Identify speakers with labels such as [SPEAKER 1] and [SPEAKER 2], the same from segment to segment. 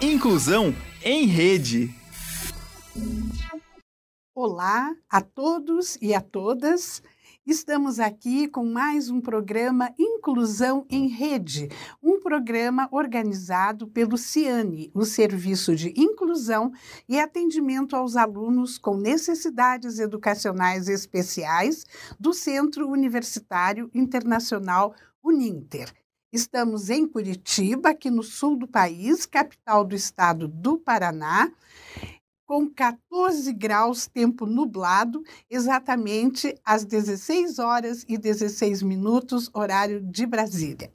[SPEAKER 1] Inclusão em Rede.
[SPEAKER 2] Olá a todos e a todas. Estamos aqui com mais um programa Inclusão em Rede, um programa organizado pelo CIANE, o Serviço de Inclusão e Atendimento aos Alunos com Necessidades Educacionais Especiais do Centro Universitário Internacional Uninter. Estamos em Curitiba, aqui no sul do país, capital do estado do Paraná, com 14 graus, tempo nublado, exatamente às 16 horas e 16 minutos, horário de Brasília.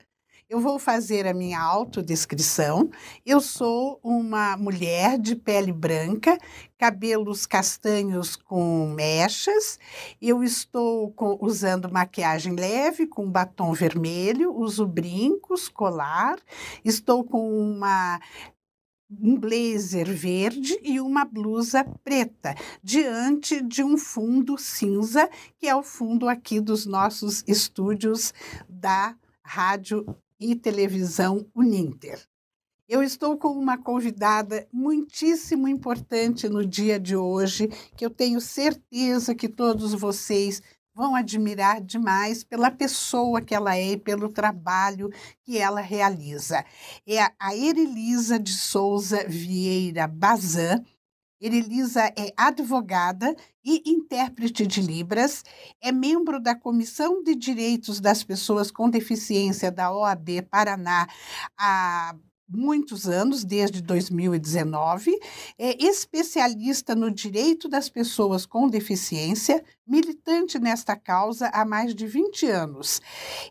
[SPEAKER 2] Eu vou fazer a minha autodescrição. Eu sou uma mulher de pele branca, cabelos castanhos com mechas. Eu estou com, usando maquiagem leve, com batom vermelho, uso brincos, colar. Estou com uma um blazer verde e uma blusa preta, diante de um fundo cinza, que é o fundo aqui dos nossos estúdios da Rádio e Televisão Uninter. Eu estou com uma convidada muitíssimo importante no dia de hoje, que eu tenho certeza que todos vocês vão admirar demais pela pessoa que ela é e pelo trabalho que ela realiza. É a Erilisa de Souza Vieira Bazan, Erilisa é advogada e intérprete de Libras, é membro da Comissão de Direitos das Pessoas com Deficiência da OAB Paraná há muitos anos, desde 2019, é especialista no direito das pessoas com deficiência, militante nesta causa há mais de 20 anos.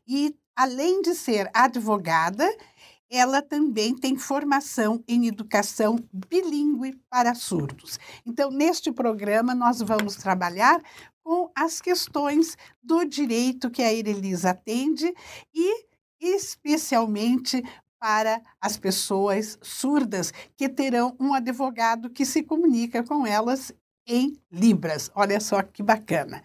[SPEAKER 2] E, além de ser advogada, ela também tem formação em educação bilíngue para surdos. Então, neste programa, nós vamos trabalhar com as questões do direito que a Irelisa atende e, especialmente, para as pessoas surdas que terão um advogado que se comunica com elas em Libras. Olha só que bacana.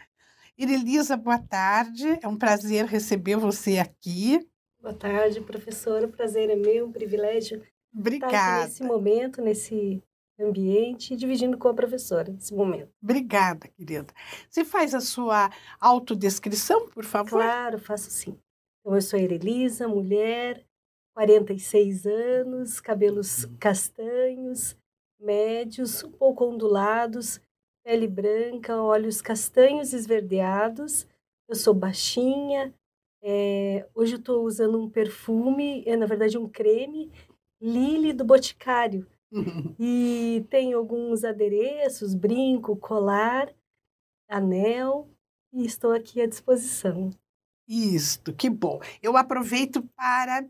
[SPEAKER 2] Irelisa, boa tarde. É um prazer receber você aqui.
[SPEAKER 3] Boa tarde, professora. O prazer é meu, um privilégio
[SPEAKER 2] Obrigada.
[SPEAKER 3] estar nesse momento, nesse ambiente, dividindo com a professora esse momento.
[SPEAKER 2] Obrigada, querida. Você faz a sua autodescrição, por favor?
[SPEAKER 3] Claro, faço sim. Então, eu sou a Erelisa, mulher, 46 anos, cabelos castanhos, médios, um pouco ondulados, pele branca, olhos castanhos esverdeados. Eu sou baixinha, é, hoje eu estou usando um perfume, é na verdade um creme, Lily do Boticário. e tem alguns adereços, brinco, colar, anel, e estou aqui à disposição.
[SPEAKER 2] Isto, que bom. Eu aproveito para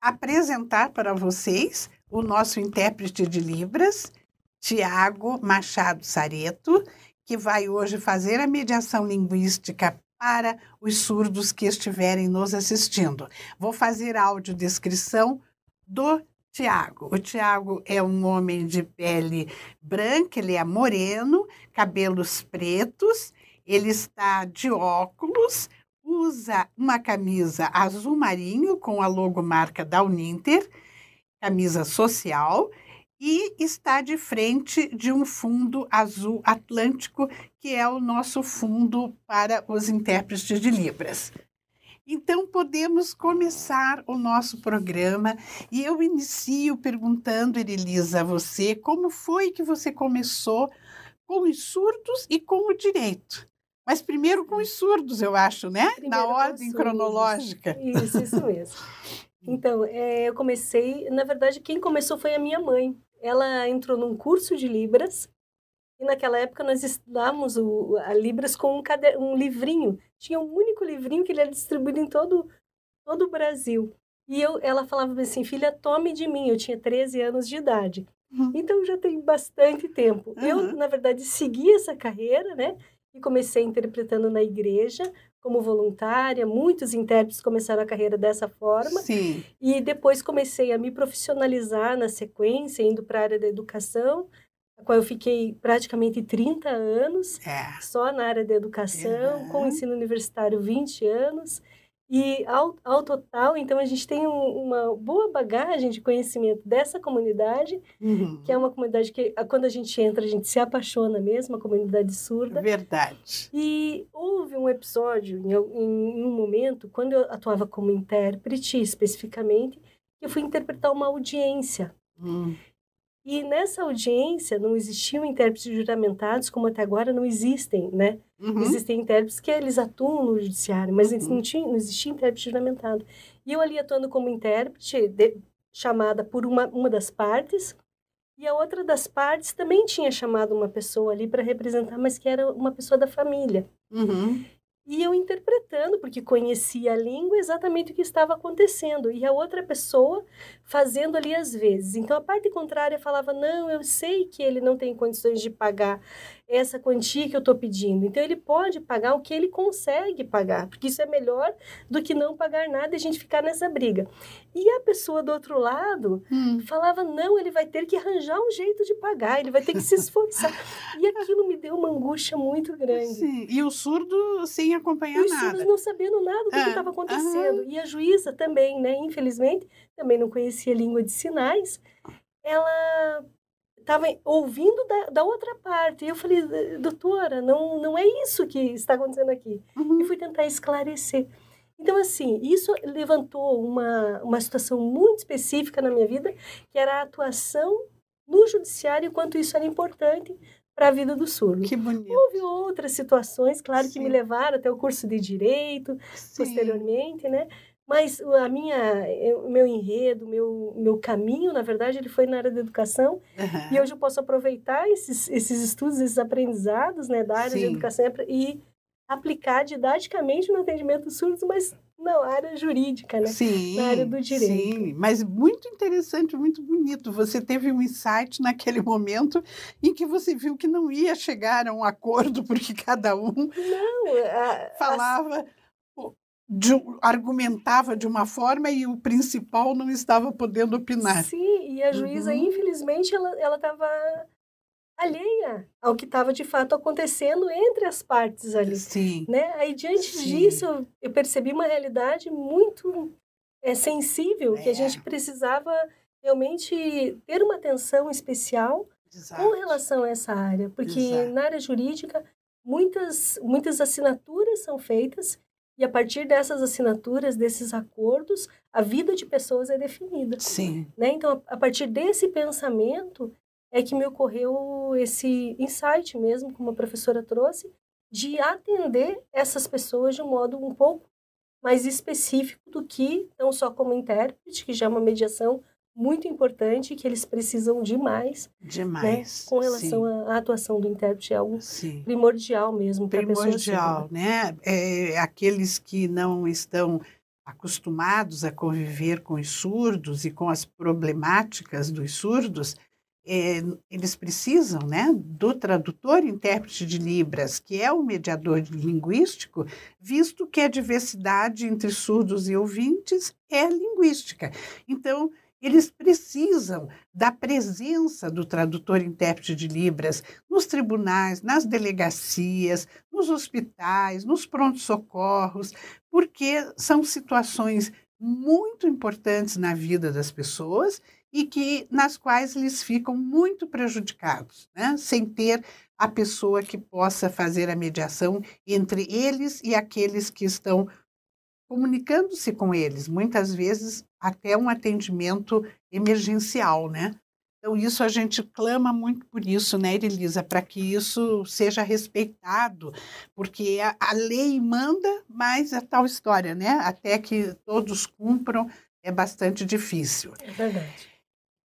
[SPEAKER 2] apresentar para vocês o nosso intérprete de Libras, Tiago Machado Sareto, que vai hoje fazer a mediação linguística para os surdos que estiverem nos assistindo. Vou fazer a audiodescrição do Tiago. O Tiago é um homem de pele branca, ele é moreno, cabelos pretos, ele está de óculos, usa uma camisa azul marinho com a logomarca da Uninter, camisa social, e está de frente de um fundo azul atlântico, que é o nosso fundo para os intérpretes de Libras. Então, podemos começar o nosso programa e eu inicio perguntando, Elisa, a você, como foi que você começou com os surdos e com o direito? Mas primeiro com os surdos, eu acho, né?
[SPEAKER 3] Primeiro
[SPEAKER 2] Na ordem cronológica.
[SPEAKER 3] Isso, isso mesmo. Então, é, eu comecei, na verdade, quem começou foi a minha mãe. Ela entrou num curso de Libras e naquela época nós estudávamos o, a Libras com um, cader, um livrinho. Tinha um único livrinho que ele era distribuído em todo, todo o Brasil. E eu, ela falava assim, filha, tome de mim. Eu tinha 13 anos de idade.
[SPEAKER 2] Uhum.
[SPEAKER 3] Então, já tem bastante tempo. Eu,
[SPEAKER 2] Uhum.
[SPEAKER 3] na verdade, segui essa carreira, né? E comecei interpretando na igreja como voluntária. Muitos intérpretes começaram a carreira dessa forma.
[SPEAKER 2] Sim.
[SPEAKER 3] E depois comecei a me profissionalizar na sequência, indo para a área da educação, a qual eu fiquei praticamente 30 anos
[SPEAKER 2] É.
[SPEAKER 3] só na área da educação, com o
[SPEAKER 2] Uhum.
[SPEAKER 3] ensino universitário 20 anos. E ao, ao total, então, a gente tem um, uma boa bagagem de conhecimento dessa comunidade,
[SPEAKER 2] Uhum.
[SPEAKER 3] que é uma comunidade que, quando a gente entra, a gente se apaixona mesmo, a comunidade surda.
[SPEAKER 2] Verdade.
[SPEAKER 3] E houve um episódio, em, al- em um momento, quando eu atuava como intérprete, especificamente, eu fui interpretar uma audiência.
[SPEAKER 2] Hum.
[SPEAKER 3] E nessa audiência não existiam intérpretes juramentados, como até agora não existem, né?
[SPEAKER 2] Uhum.
[SPEAKER 3] Existem intérpretes que eles atuam no judiciário, mas
[SPEAKER 2] Uhum.
[SPEAKER 3] não, tinha, não existia intérprete juramentado. E eu ali atuando como intérprete, de- chamada por uma, uma das partes, e a outra das partes também tinha chamado uma pessoa ali para representar, mas que era uma pessoa da família.
[SPEAKER 2] Uhum.
[SPEAKER 3] E eu interpretando, porque conhecia a língua, exatamente o que estava acontecendo. E a outra pessoa fazendo ali as vezes. Então a parte contrária falava: não, eu sei que ele não tem condições de pagar essa quantia que eu estou pedindo. Então ele pode pagar o que ele consegue pagar, porque isso é melhor do que não pagar nada e a gente ficar nessa briga. E a pessoa do outro lado
[SPEAKER 2] Hum.
[SPEAKER 3] falava: não, ele vai ter que arranjar um jeito de pagar, ele vai ter que se esforçar. e aquilo me deu uma angústia muito grande.
[SPEAKER 2] Sim. E o surdo sem acompanhar
[SPEAKER 3] E os
[SPEAKER 2] nada.
[SPEAKER 3] surdos não sabendo nada do que
[SPEAKER 2] Ah,
[SPEAKER 3] estava acontecendo. E a juíza também, né? Infelizmente, também não conhecia língua de sinais. Ela estava ouvindo da, da outra parte. E eu falei, doutora, não, não é isso que está acontecendo aqui.
[SPEAKER 2] Uhum.
[SPEAKER 3] E fui tentar esclarecer. Então, assim, isso levantou uma, uma situação muito específica na minha vida, que era a atuação no judiciário, e quanto isso era importante para a vida do surdo.
[SPEAKER 2] Que bonito.
[SPEAKER 3] Houve outras situações, claro, que
[SPEAKER 2] Sim.
[SPEAKER 3] me levaram até o curso de direito,
[SPEAKER 2] Sim.
[SPEAKER 3] posteriormente, né? Mas a minha, eu- o meu enredo, o meu, meu caminho, na verdade, ele foi na área da educação.
[SPEAKER 2] Aham.
[SPEAKER 3] E hoje eu posso aproveitar esses, esses estudos, esses aprendizados né, da área de
[SPEAKER 2] Sim.
[SPEAKER 3] educação e aplicar didaticamente no atendimento dos surdos, mas na área jurídica, né?
[SPEAKER 2] Sim,
[SPEAKER 3] na área do direito.
[SPEAKER 2] Sim, mas muito interessante, muito bonito. Você teve um insight naquele momento em que você viu que não ia chegar a um acordo, porque cada um
[SPEAKER 3] Não, a- a-
[SPEAKER 2] falava, de um- argumentava de uma forma e o principal não estava podendo opinar.
[SPEAKER 3] Sim, e a juíza,
[SPEAKER 2] Uhum.
[SPEAKER 3] infelizmente, ela estava alheia ao que estava de fato acontecendo entre as partes ali.
[SPEAKER 2] Sim,
[SPEAKER 3] Né? Aí, diante
[SPEAKER 2] Sim.
[SPEAKER 3] disso, eu percebi uma realidade muito é, sensível, que a
[SPEAKER 2] É.
[SPEAKER 3] gente precisava realmente ter uma atenção especial com
[SPEAKER 2] exato.
[SPEAKER 3] relação a essa área, porque
[SPEAKER 2] Exato.
[SPEAKER 3] na área jurídica muitas muitas assinaturas são feitas e a partir dessas assinaturas, desses acordos, a vida de pessoas é definida.
[SPEAKER 2] Sim,
[SPEAKER 3] Né? Então, a partir desse pensamento é que me ocorreu esse insight mesmo, como a professora trouxe, de atender essas pessoas de um modo um pouco mais específico do que não só como intérprete, que já é uma mediação muito importante, que eles precisam demais, né?
[SPEAKER 2] demais.
[SPEAKER 3] Com relação à à atuação do intérprete, é algo
[SPEAKER 2] Sim.
[SPEAKER 3] primordial mesmo para a pessoa
[SPEAKER 2] primordial, né? É, aqueles que não estão acostumados a conviver com os surdos e com as problemáticas dos surdos, é, eles precisam, né, do tradutor intérprete de libras, que é o mediador linguístico, visto que a diversidade entre surdos e ouvintes é linguística. Então, eles precisam da presença do tradutor intérprete de libras nos tribunais, nas delegacias, nos hospitais, nos prontos-socorros, porque são situações muito importantes na vida das pessoas e que nas quais eles ficam muito prejudicados, né? sem ter a pessoa que possa fazer a mediação entre eles e aqueles que estão comunicando-se com eles, muitas vezes até um atendimento emergencial, né? Então, isso a gente clama muito por isso, né, Elisa, para que isso seja respeitado, porque a, a lei manda, mas é tal história, né? Até que todos cumpram é bastante difícil.
[SPEAKER 3] É verdade.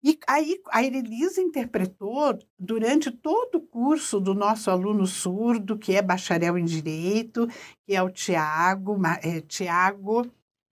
[SPEAKER 2] E aí a Elisa interpretou durante todo o curso do nosso aluno surdo, que é bacharel em Direito, que é o Tiago, é, Tiago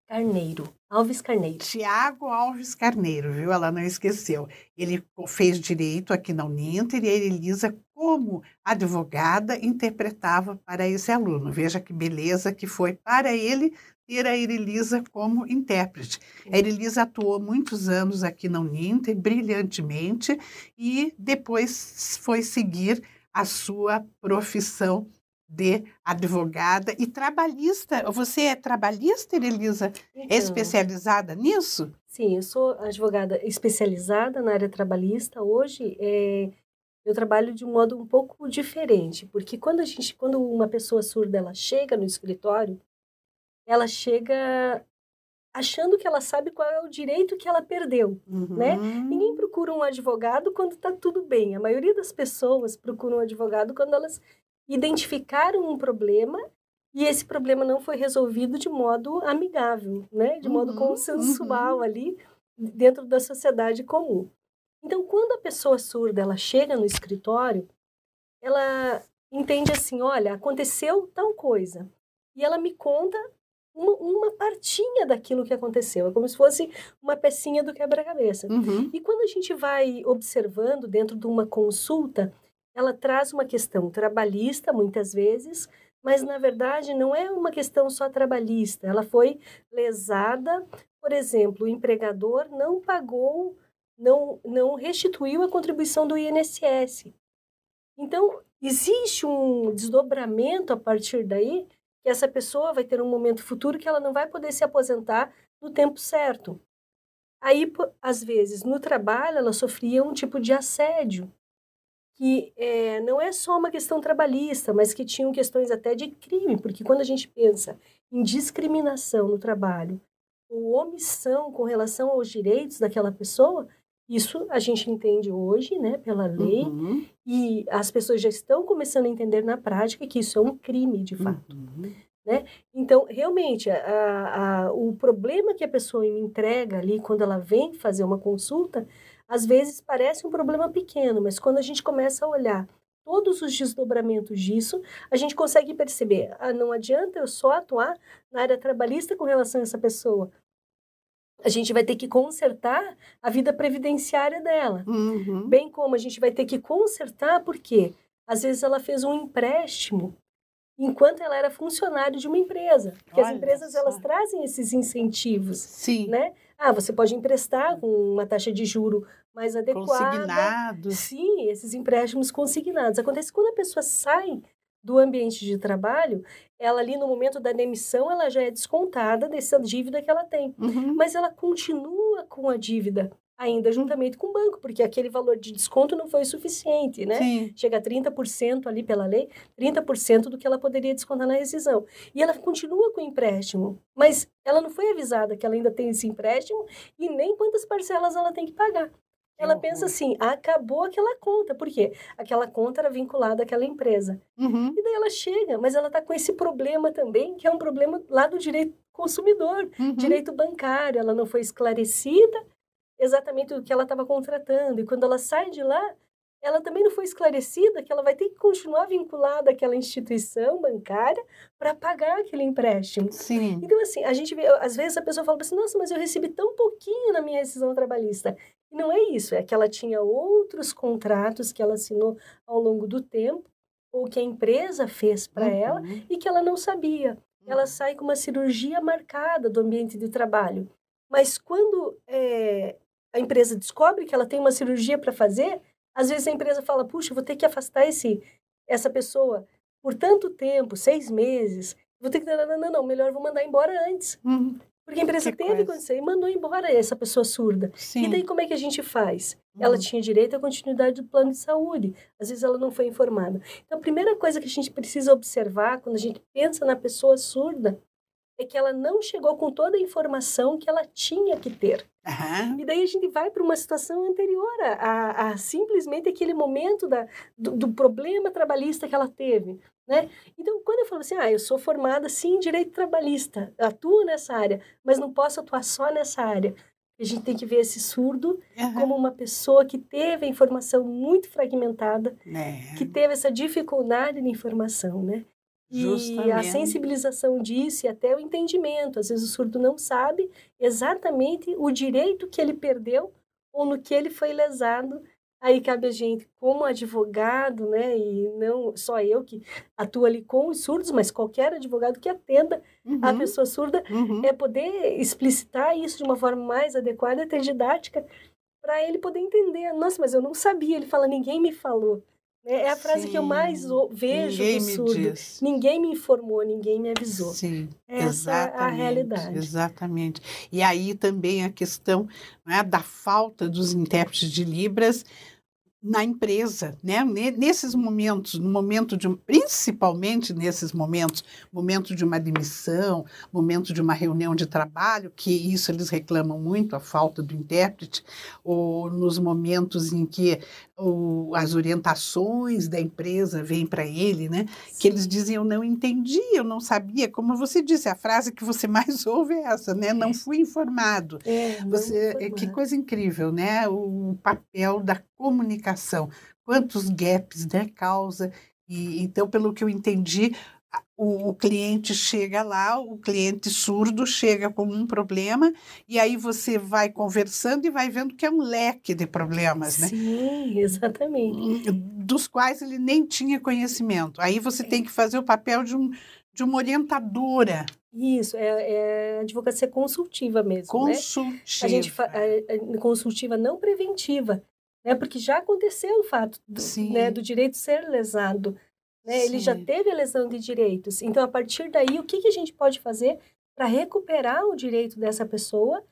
[SPEAKER 3] Carneiro, Alves Carneiro.
[SPEAKER 2] Tiago Alves Carneiro, viu? Ela não esqueceu. Ele fez direito aqui na Uninter e a Elisa, como advogada, interpretava para esse aluno. Veja que beleza que foi para ele ter a Elisa como intérprete. A Elisa atuou muitos anos aqui na Uninter, brilhantemente, e depois foi seguir a sua profissão de advogada e trabalhista. Você é trabalhista, Elisa?
[SPEAKER 3] Então,
[SPEAKER 2] especializada nisso?
[SPEAKER 3] Sim, eu sou advogada especializada na área trabalhista. Hoje, é, eu trabalho de um modo um pouco diferente, porque quando a gente, quando uma pessoa surda ela chega no escritório, ela chega achando que ela sabe qual é o direito que ela perdeu,
[SPEAKER 2] uhum.
[SPEAKER 3] né? Ninguém procura um advogado quando está tudo bem. A maioria das pessoas procuram um advogado quando elas identificaram um problema e esse problema não foi resolvido de modo amigável, né? De modo
[SPEAKER 2] uhum,
[SPEAKER 3] consensual
[SPEAKER 2] uhum.
[SPEAKER 3] ali dentro da sociedade comum. Então, quando a pessoa surda ela chega no escritório, ela entende assim, olha, aconteceu tal coisa. E ela me conta uma, uma partinha daquilo que aconteceu. É como se fosse uma pecinha do quebra-cabeça.
[SPEAKER 2] Uhum.
[SPEAKER 3] E quando a gente vai observando dentro de uma consulta, ela traz uma questão trabalhista, muitas vezes, mas na verdade não é uma questão só trabalhista. Ela foi lesada, por exemplo, o empregador não pagou, não, não restituiu a contribuição do INSS. Então, existe um desdobramento a partir daí essa pessoa vai ter um momento futuro que ela não vai poder se aposentar no tempo certo. Aí, às vezes, no trabalho, ela sofria um tipo de assédio, que é, não é só uma questão trabalhista, mas que tinham questões até de crime, porque quando a gente pensa em discriminação no trabalho ou omissão com relação aos direitos daquela pessoa, isso a gente entende hoje, né, pela lei,
[SPEAKER 2] Uhum.
[SPEAKER 3] e as pessoas já estão começando a entender na prática que isso é um crime de fato.
[SPEAKER 2] Uhum.
[SPEAKER 3] Então, realmente, a, a, o problema que a pessoa me entrega ali quando ela vem fazer uma consulta, às vezes parece um problema pequeno, mas quando a gente começa a olhar todos os desdobramentos disso, a gente consegue perceber, ah, não adianta eu só atuar na área trabalhista com relação a essa pessoa. A gente vai ter que consertar a vida previdenciária dela.
[SPEAKER 2] Uhum.
[SPEAKER 3] Bem como a gente vai ter que consertar, porque às vezes ela fez um empréstimo enquanto ela era funcionário de uma empresa. Porque as
[SPEAKER 2] Olha
[SPEAKER 3] empresas
[SPEAKER 2] só.
[SPEAKER 3] elas trazem esses incentivos,
[SPEAKER 2] Sim.
[SPEAKER 3] né? Ah, você pode emprestar com uma taxa de juro mais adequada.
[SPEAKER 2] Consignados.
[SPEAKER 3] Sim, esses empréstimos consignados. Acontece quando a pessoa sai do ambiente de trabalho, ela ali no momento da demissão, ela já é descontada dessa dívida que ela tem.
[SPEAKER 2] Uhum.
[SPEAKER 3] Mas ela continua com a dívida ainda juntamente com o banco, porque aquele valor de desconto não foi suficiente, né?
[SPEAKER 2] Sim.
[SPEAKER 3] Chega a 30% ali pela lei, 30% do que ela poderia descontar na rescisão. E ela continua com o empréstimo, mas ela não foi avisada que ela ainda tem esse empréstimo e nem quantas parcelas ela tem que pagar. Ela
[SPEAKER 2] horror.
[SPEAKER 3] pensa assim, acabou aquela conta. Por quê? Aquela conta era vinculada àquela empresa.
[SPEAKER 2] Uhum.
[SPEAKER 3] E daí ela chega, mas ela está com esse problema também, que é um problema lá do direito consumidor,
[SPEAKER 2] Uhum.
[SPEAKER 3] direito bancário. Ela não foi esclarecida exatamente o que ela estava contratando. E quando ela sai de lá, ela também não foi esclarecida que ela vai ter que continuar vinculada àquela instituição bancária para pagar aquele empréstimo.
[SPEAKER 2] Sim.
[SPEAKER 3] Então, assim, a gente vê, às vezes a pessoa fala assim, nossa, mas eu recebi tão pouquinho na minha rescisão trabalhista. E não é isso, é que ela tinha outros contratos que ela assinou ao longo do tempo, ou que a empresa fez para ela,
[SPEAKER 2] Uhum.
[SPEAKER 3] e que ela não sabia. Ela sai com uma cirurgia marcada do ambiente de trabalho. Mas quando é, a empresa descobre que ela tem uma cirurgia para fazer, às vezes a empresa fala, puxa, vou ter que afastar esse, essa pessoa por tanto tempo, seis meses, vou ter que... Não, não, não, melhor vou mandar embora antes.
[SPEAKER 2] Uhum.
[SPEAKER 3] Porque a empresa
[SPEAKER 2] Que
[SPEAKER 3] teve
[SPEAKER 2] coisa.
[SPEAKER 3] condição e mandou embora essa pessoa surda.
[SPEAKER 2] Sim.
[SPEAKER 3] E daí como é que a gente faz? Ela
[SPEAKER 2] Uhum.
[SPEAKER 3] tinha direito à continuidade do plano de saúde. Às vezes ela não foi informada. Então a primeira coisa que a gente precisa observar quando a gente pensa na pessoa surda é que ela não chegou com toda a informação que ela tinha que ter.
[SPEAKER 2] Aham.
[SPEAKER 3] E daí a gente vai para uma situação anterior a, a- a simplesmente aquele momento da, do, do problema trabalhista que ela teve, né? Então, quando eu falo assim, ah, eu sou formada, sim, em direito trabalhista, atuo nessa área, mas não posso atuar só nessa área. A gente tem que ver esse surdo
[SPEAKER 2] Aham.
[SPEAKER 3] como uma pessoa que teve a informação muito fragmentada,
[SPEAKER 2] É.
[SPEAKER 3] que teve essa dificuldade de informação, né? E a
[SPEAKER 2] Justamente.
[SPEAKER 3] sensibilização disso e até o entendimento. Às vezes o surdo não sabe exatamente o direito que ele perdeu ou no que ele foi lesado. Aí cabe a gente, como advogado, né, e não só eu que atuo ali com os surdos, mas qualquer advogado que atenda a
[SPEAKER 2] Uhum.
[SPEAKER 3] pessoa surda,
[SPEAKER 2] Uhum.
[SPEAKER 3] é poder explicitar isso de uma forma mais adequada, até didática, para ele poder entender. Nossa, mas eu não sabia. Ele fala, ninguém me falou. É a frase Sim. que eu mais vejo ninguém do surdo. Ninguém me informou, ninguém me avisou.
[SPEAKER 2] Sim,
[SPEAKER 3] Essa exatamente, é a realidade.
[SPEAKER 2] Exatamente. E aí também a questão né, da falta dos intérpretes de Libras na empresa, né? Nesses momentos, no momento de, principalmente nesses momentos, momento de uma demissão, momento de uma reunião de trabalho, que isso eles reclamam muito, a falta do intérprete, ou nos momentos em que o, as orientações da empresa vêm para ele, né? Sim. Que eles dizem eu não entendi, eu não sabia, como você disse, a frase que você mais ouve é essa, né? Não fui informado.
[SPEAKER 3] É,
[SPEAKER 2] você, é, que coisa incrível, né? O papel da comunicação, quantos gaps né, causa. E, então, pelo que eu entendi, o, o, cliente chega lá, o cliente surdo chega com um problema, e aí você vai conversando e vai vendo que é um leque de problemas, né?
[SPEAKER 3] Sim, exatamente.
[SPEAKER 2] Dos quais ele nem tinha conhecimento. Aí você tem que fazer o papel de, um, de uma orientadora.
[SPEAKER 3] Isso, é, é advocacia consultiva mesmo.
[SPEAKER 2] Consultiva. Né?
[SPEAKER 3] A gente fa, consultiva não preventiva né? Porque já aconteceu o fato do, né, do direito ser lesado. Né? Ele já teve a lesão de direitos. Então, a partir daí, o que, que a gente pode fazer para recuperar o direito dessa pessoa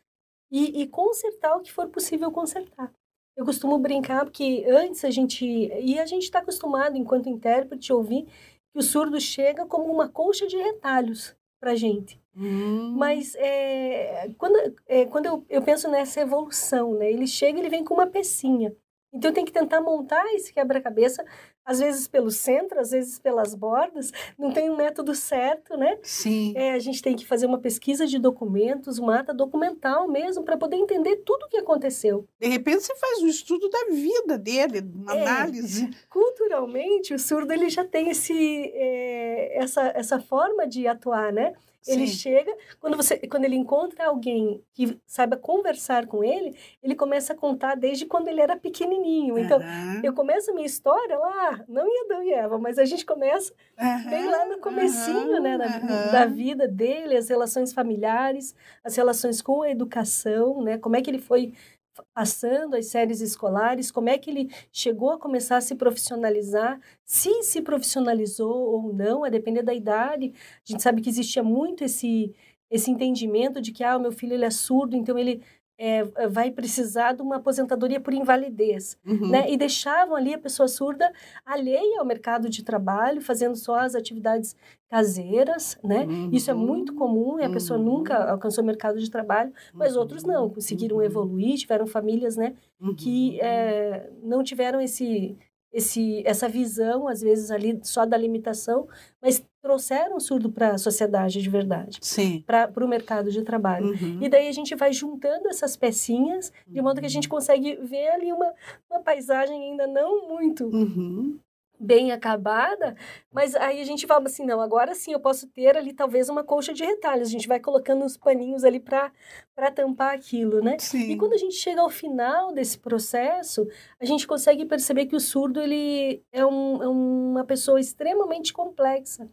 [SPEAKER 3] e, e consertar o que for possível consertar? Eu costumo brincar porque antes a gente e a gente está acostumado enquanto intérprete ouvir que o surdo chega como uma colcha de retalhos para gente.
[SPEAKER 2] Hum.
[SPEAKER 3] Mas é, quando, é, quando eu, eu penso nessa evolução, né? Ele chega, ele vem com uma pecinha. Então tem que tentar montar esse quebra-cabeça, às vezes pelo centro, às vezes pelas bordas. Não tem um método certo, né?
[SPEAKER 2] Sim.
[SPEAKER 3] É, a gente tem que fazer uma pesquisa de documentos, uma ata documental mesmo, para poder entender tudo o que aconteceu.
[SPEAKER 2] De repente você faz um estudo da vida dele, uma é, análise.
[SPEAKER 3] Culturalmente, o surdo ele já tem esse, é, essa, essa forma de atuar, né? Ele Sim. chega, quando, você, quando ele encontra alguém que saiba conversar com ele, ele começa a contar desde quando ele era pequenininho. Então, uhum. eu começo a minha história lá, não em Adão e Eva, mas a gente começa uhum. bem lá no comecinho, uhum. né, da, da, vida dele, as relações familiares, as relações com a educação, né, como é que ele foi passando as séries escolares, como é que ele chegou a começar a se profissionalizar, se se profissionalizou ou não, a depender da idade. A gente sabe que existia muito esse esse entendimento de que ah, o meu filho ele é surdo, então ele é, vai precisar de uma aposentadoria por invalidez, uhum. né? E deixavam ali a pessoa surda alheia ao mercado de trabalho, fazendo só as atividades caseiras, né? Uhum. Isso é muito comum e a pessoa uhum. nunca alcançou o mercado de trabalho, mas outros não, uhum. conseguiram uhum. evoluir, tiveram famílias, né? Que é, não tiveram esse esse, essa visão, às vezes, ali só da limitação, mas trouxeram o surdo para a sociedade de verdade. Para o mercado de trabalho. Uhum. E daí a gente vai juntando essas pecinhas, de modo que a gente consegue ver ali uma, uma paisagem ainda não muito
[SPEAKER 2] uhum
[SPEAKER 3] bem acabada, mas aí a gente fala assim, não, agora sim eu posso ter ali talvez uma colcha de retalhos, a gente vai colocando os paninhos ali para tampar aquilo, né?
[SPEAKER 2] Sim.
[SPEAKER 3] E quando a gente chega ao final desse processo, a gente consegue perceber que o surdo ele é, um, é uma pessoa extremamente complexa,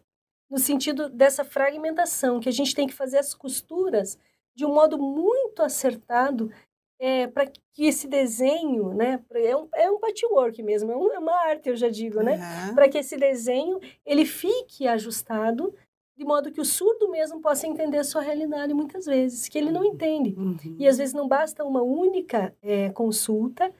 [SPEAKER 3] no sentido dessa fragmentação, que a gente tem que fazer as costuras de um modo muito acertado é, para que esse desenho, né, é um, é um patchwork mesmo, é, um, é uma arte, eu já digo, né,
[SPEAKER 2] uhum.
[SPEAKER 3] para que esse desenho ele fique ajustado de modo que o surdo mesmo possa entender a sua realidade muitas vezes, que ele não entende.
[SPEAKER 2] Uhum.
[SPEAKER 3] E às vezes não basta uma única é, consulta,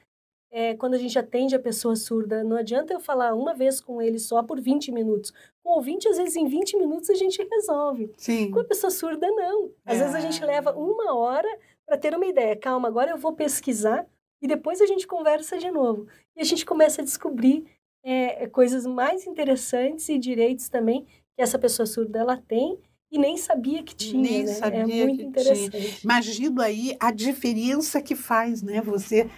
[SPEAKER 3] é, quando a gente atende a pessoa surda, não adianta eu falar uma vez com ele só por 20 minutos. Com ouvinte, às vezes em 20 minutos a gente resolve.
[SPEAKER 2] Sim.
[SPEAKER 3] Com a pessoa surda, não. Às é. vezes a gente leva uma hora para ter uma ideia. Calma, agora eu vou pesquisar e depois a gente conversa de novo. E a gente começa a descobrir é, coisas mais interessantes e direitos também que essa pessoa surda ela tem e nem sabia que tinha,
[SPEAKER 2] nem
[SPEAKER 3] né?
[SPEAKER 2] Sabia
[SPEAKER 3] é muito interessante. Tinha.
[SPEAKER 2] Imagino aí a diferença que faz, né? Você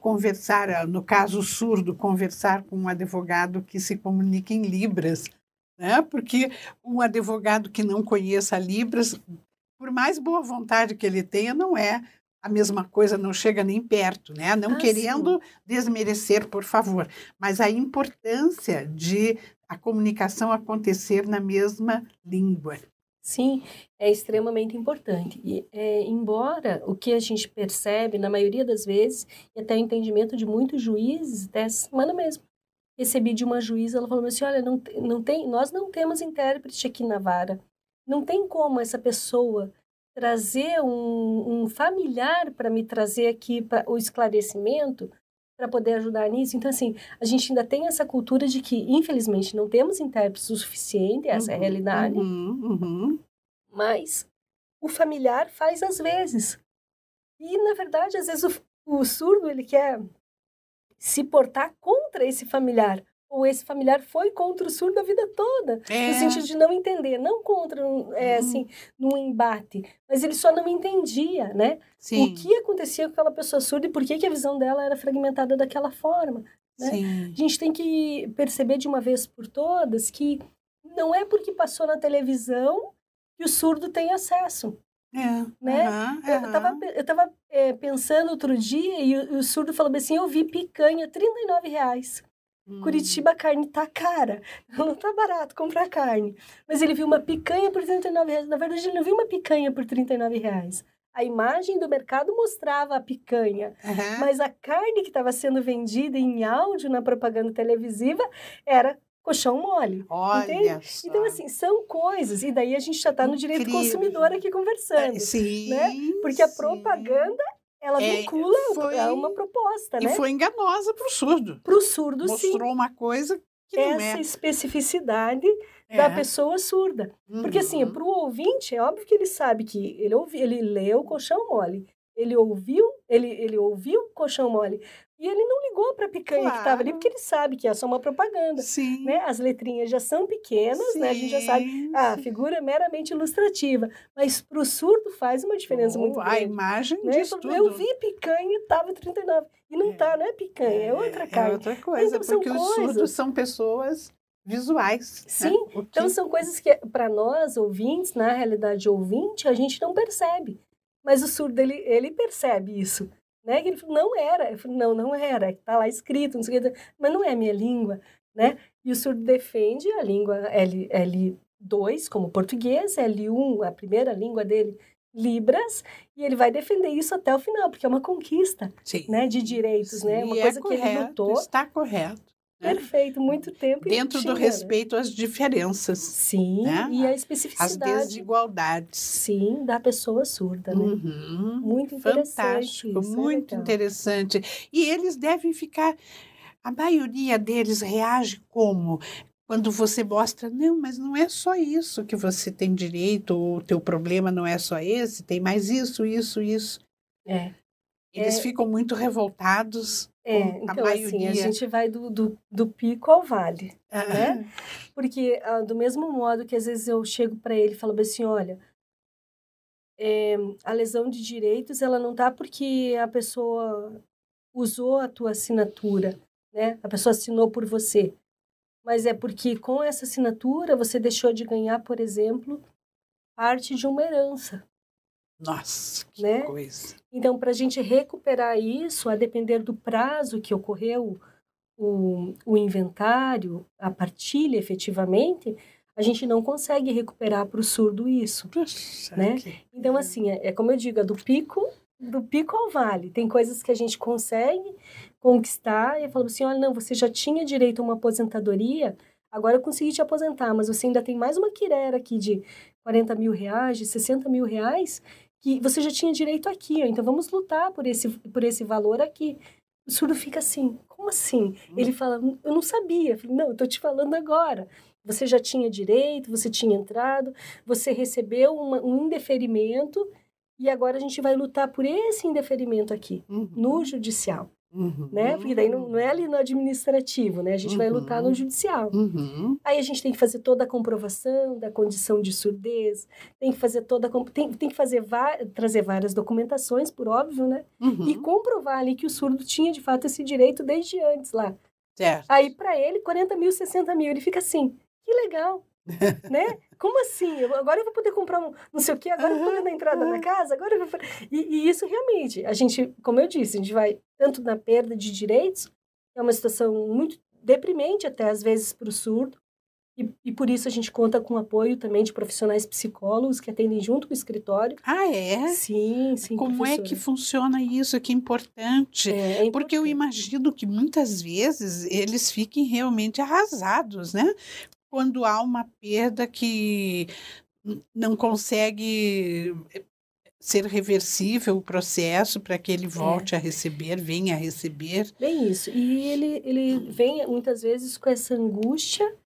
[SPEAKER 2] conversar, ah, no caso surdo, conversar com um advogado que se comunica em libras, né? Porque um advogado que não conheça libras por mais boa vontade que ele tenha, não é a mesma coisa, não chega nem perto, né? Não ah, querendo sim. desmerecer, por favor, mas a importância de a comunicação acontecer na mesma língua.
[SPEAKER 3] Sim, é extremamente importante. E, é, embora o que a gente percebe, na maioria das vezes, e até o entendimento de muitos juízes, dessa semana mesmo, recebi de uma juíza, ela falou assim, olha, não, não tem, nós não temos intérprete aqui na vara. Não tem como essa pessoa trazer um, um familiar para me trazer aqui pra, o esclarecimento para poder ajudar nisso. Então, assim, a gente ainda tem essa cultura de que, infelizmente, não temos intérpretes o suficiente, essa uhum, é a uhum, realidade.
[SPEAKER 2] Uhum, uhum.
[SPEAKER 3] Mas o familiar faz às vezes. E, na verdade, às vezes o, o surdo, ele quer se portar contra esse familiar. Ou esse familiar foi contra o surdo a vida toda. É. No sentido de não entender. Não contra, é, uhum. assim, num embate. Mas ele só não entendia, né? Sim. O que acontecia com aquela pessoa surda e por que, que a visão dela era fragmentada daquela forma. Né? A gente tem que perceber de uma vez por todas que não é porque passou na televisão que o surdo tem acesso.
[SPEAKER 2] É,
[SPEAKER 3] né? Uhum, eu estava eu tava é, pensando outro dia e o, o, surdo falou assim, eu vi picanha, 39 reais. Hum. Curitiba a carne tá cara, não tá barato comprar carne. Mas ele viu uma picanha por 39 reais. Na verdade, ele não viu uma picanha por 39 reais. A imagem do mercado mostrava a picanha, uhum. mas a carne que estava sendo vendida em áudio na propaganda televisiva era colchão mole.
[SPEAKER 2] Olha.
[SPEAKER 3] Então, assim, são coisas. E daí a gente já está no direito consumidor aqui conversando. É,
[SPEAKER 2] sim,
[SPEAKER 3] né? Porque a propaganda ela é, vincula foi, a uma proposta, né?
[SPEAKER 2] E foi enganosa para o surdo.
[SPEAKER 3] Para o surdo,
[SPEAKER 2] Mostrou
[SPEAKER 3] sim.
[SPEAKER 2] Mostrou uma coisa que
[SPEAKER 3] Essa
[SPEAKER 2] não é.
[SPEAKER 3] especificidade é. da pessoa surda. Uhum. Porque, assim, uhum. para o ouvinte, é óbvio que ele sabe que ele, ouvi, ele leu colchão mole. Ele ouviu, ele, ele ouviu colchão mole. E ele não ligou para a picanha claro. que estava ali, porque ele sabe que é só uma propaganda.
[SPEAKER 2] Sim.
[SPEAKER 3] Né? As letrinhas já são pequenas, Sim. né? A gente já sabe. Ah, a figura é meramente ilustrativa. Mas para o surdo faz uma diferença oh, muito grande.
[SPEAKER 2] A imagem
[SPEAKER 3] né?
[SPEAKER 2] diz tudo.
[SPEAKER 3] Eu vi picanha e estava 39. E não é. tá, não é picanha, é outra carne.
[SPEAKER 2] É outra coisa, então, porque os coisas... surdos são pessoas visuais.
[SPEAKER 3] Né? Sim, né? que... então são coisas que para nós, ouvintes, na realidade ouvinte, a gente não percebe. Mas o surdo, ele, ele percebe isso. Né? Que ele falou, não era. Eu falei, não, não era. Está lá escrito, não sei o que. Mas não é minha língua, né? E o surdo defende a língua L, L2 como português, L1, a primeira língua dele, Libras, e ele vai defender isso até o final, porque é uma conquista
[SPEAKER 2] Sim.
[SPEAKER 3] né, de direitos,
[SPEAKER 2] Sim,
[SPEAKER 3] né? Uma coisa é correto, que ele lutou.
[SPEAKER 2] Está correto.
[SPEAKER 3] Né? Perfeito, muito tempo.
[SPEAKER 2] Dentro do respeito às diferenças.
[SPEAKER 3] Sim,
[SPEAKER 2] né?
[SPEAKER 3] e a especificidade.
[SPEAKER 2] As desigualdades.
[SPEAKER 3] Sim, da pessoa surda, né?
[SPEAKER 2] Uhum.
[SPEAKER 3] Muito interessante.
[SPEAKER 2] Fantástico,
[SPEAKER 3] isso,
[SPEAKER 2] muito
[SPEAKER 3] é
[SPEAKER 2] interessante. E eles devem ficar. A maioria deles reage como? Quando você mostra, não, mas não é só isso que você tem direito, ou o teu problema não é só esse, tem mais isso, isso, isso.
[SPEAKER 3] É.
[SPEAKER 2] Eles
[SPEAKER 3] é...
[SPEAKER 2] ficam muito revoltados.
[SPEAKER 3] É, então a assim, a gente vai do, do, do pico ao vale, ah. né? Porque ah, do mesmo modo que às vezes eu chego para ele e falo assim, olha, é, a lesão de direitos ela não tá porque a pessoa usou a tua assinatura, né? A pessoa assinou por você, mas é porque com essa assinatura você deixou de ganhar, por exemplo, parte de uma herança.
[SPEAKER 2] Nossa, que
[SPEAKER 3] né?
[SPEAKER 2] coisa.
[SPEAKER 3] Então, para a gente recuperar isso, a depender do prazo que ocorreu o, o inventário, a partilha efetivamente, a gente não consegue recuperar para o surdo isso,
[SPEAKER 2] Puxa,
[SPEAKER 3] né?
[SPEAKER 2] Que...
[SPEAKER 3] Então, assim, é, é, como eu digo, é do pico, do pico ao vale. Tem coisas que a gente consegue conquistar e falo assim, olha, não, você já tinha direito a uma aposentadoria, agora eu consegui te aposentar, mas você ainda tem mais uma quirera aqui de 40 mil reais, de 60 mil reais, que você já tinha direito aqui, ó, então vamos lutar por esse, por esse valor aqui. O surdo fica assim, como assim? Hum. Ele fala, eu não sabia. Eu falei, não, eu tô te falando agora. Você já tinha direito, você tinha entrado, você recebeu uma, um indeferimento e agora a gente vai lutar por esse indeferimento aqui, uhum. no judicial.
[SPEAKER 2] Uhum.
[SPEAKER 3] Né? Porque daí não, não, é ali no administrativo, né? A gente uhum. vai lutar no judicial.
[SPEAKER 2] Uhum.
[SPEAKER 3] Aí a gente tem que fazer toda a comprovação da condição de surdez, tem que fazer toda tem, tem que fazer trazer várias documentações, por óbvio, né?
[SPEAKER 2] Uhum.
[SPEAKER 3] E comprovar ali que o surdo tinha de fato esse direito desde antes lá.
[SPEAKER 2] Certo.
[SPEAKER 3] Aí para ele 40 mil, 60 mil, ele fica assim, que legal, né? Como assim? agora eu vou poder comprar um não sei o quê, agora uhum, eu vou poder dar entrada uhum. na casa, agora eu vou... E, e, isso realmente, a gente, como eu disse, a gente vai tanto na perda de direitos, é uma situação muito deprimente até às vezes para o surdo, E, e, por isso a gente conta com apoio também de profissionais psicólogos que atendem junto com o escritório.
[SPEAKER 2] Ah, é?
[SPEAKER 3] Sim, sim.
[SPEAKER 2] Como professora. é que funciona isso? Que importante. É, é importante. Porque eu imagino que muitas vezes eles fiquem realmente arrasados, né? Quando há uma perda que não consegue eh, ser reversível o processo para que ele volte é. a receber, venha a receber.
[SPEAKER 3] Bem isso. E ele, ele vem muitas vezes com essa angústia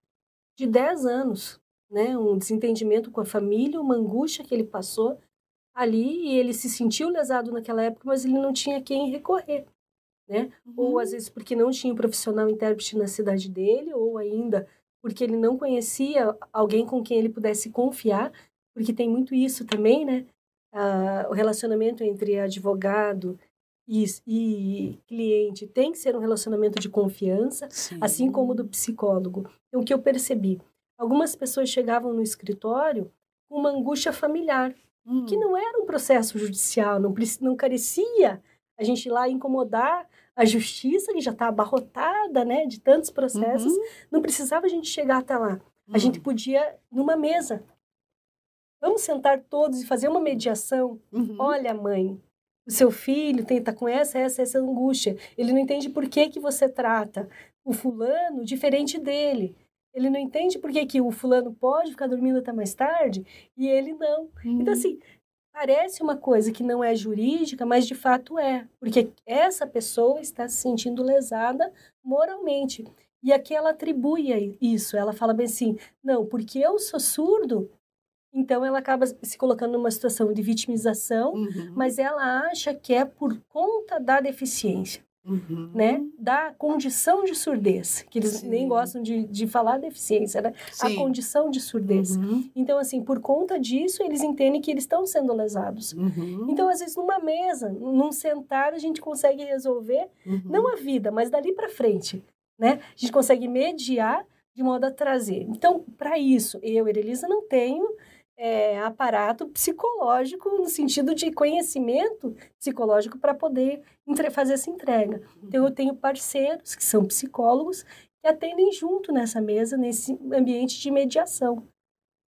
[SPEAKER 3] de 10 anos, né? Um desentendimento com a família, uma angústia que ele passou ali e ele se sentiu lesado naquela época, mas ele não tinha quem recorrer, né? Uhum. Ou às vezes porque não tinha um profissional intérprete na cidade dele, ou ainda porque ele não conhecia alguém com quem ele pudesse confiar, porque tem muito isso também, né? Ah, o relacionamento entre advogado e, e, cliente tem que ser um relacionamento de confiança, Sim. assim como o do psicólogo. Então, o que eu percebi? Algumas pessoas chegavam no escritório com uma angústia familiar, hum. que não era um processo judicial, não, não carecia a gente ir lá incomodar a justiça, que já está abarrotada né, de tantos processos, uhum. não precisava a gente chegar até lá. Uhum. A gente hum. podia, numa mesa, vamos sentar todos e fazer uma mediação. Uhum. Olha, mãe, o seu filho tenta com essa, essa, essa angústia. Ele não entende por que, que você trata o fulano diferente dele. Ele não entende por que, que o fulano pode ficar dormindo até mais tarde e ele não. Então, uhum. Então, assim, parece uma coisa que não é jurídica, mas de fato é. Porque essa pessoa está se sentindo lesada moralmente. E aqui ela atribui isso. Ela fala bem assim: não, porque eu sou surdo, então ela acaba se colocando numa situação de vitimização, uhum. mas ela acha que é por conta da deficiência. Uhum. Né? Da condição de surdez, que eles Sim. nem gostam de, de falar deficiência, né? A condição de surdez. Uhum. Então, assim, por conta disso, eles entendem que eles estão sendo lesados. Uhum. Então, às vezes, numa mesa, num sentar, a gente consegue resolver, uhum. não a vida, mas dali para frente, né? A gente consegue mediar de modo a trazer. Então, para isso, eu, Erelisa, não tenho é, aparato psicológico, no sentido de conhecimento psicológico para poder fazer essa entrega. Então, eu uhum. tenho parceiros que são psicólogos que atendem junto nessa mesa, nesse ambiente de mediação.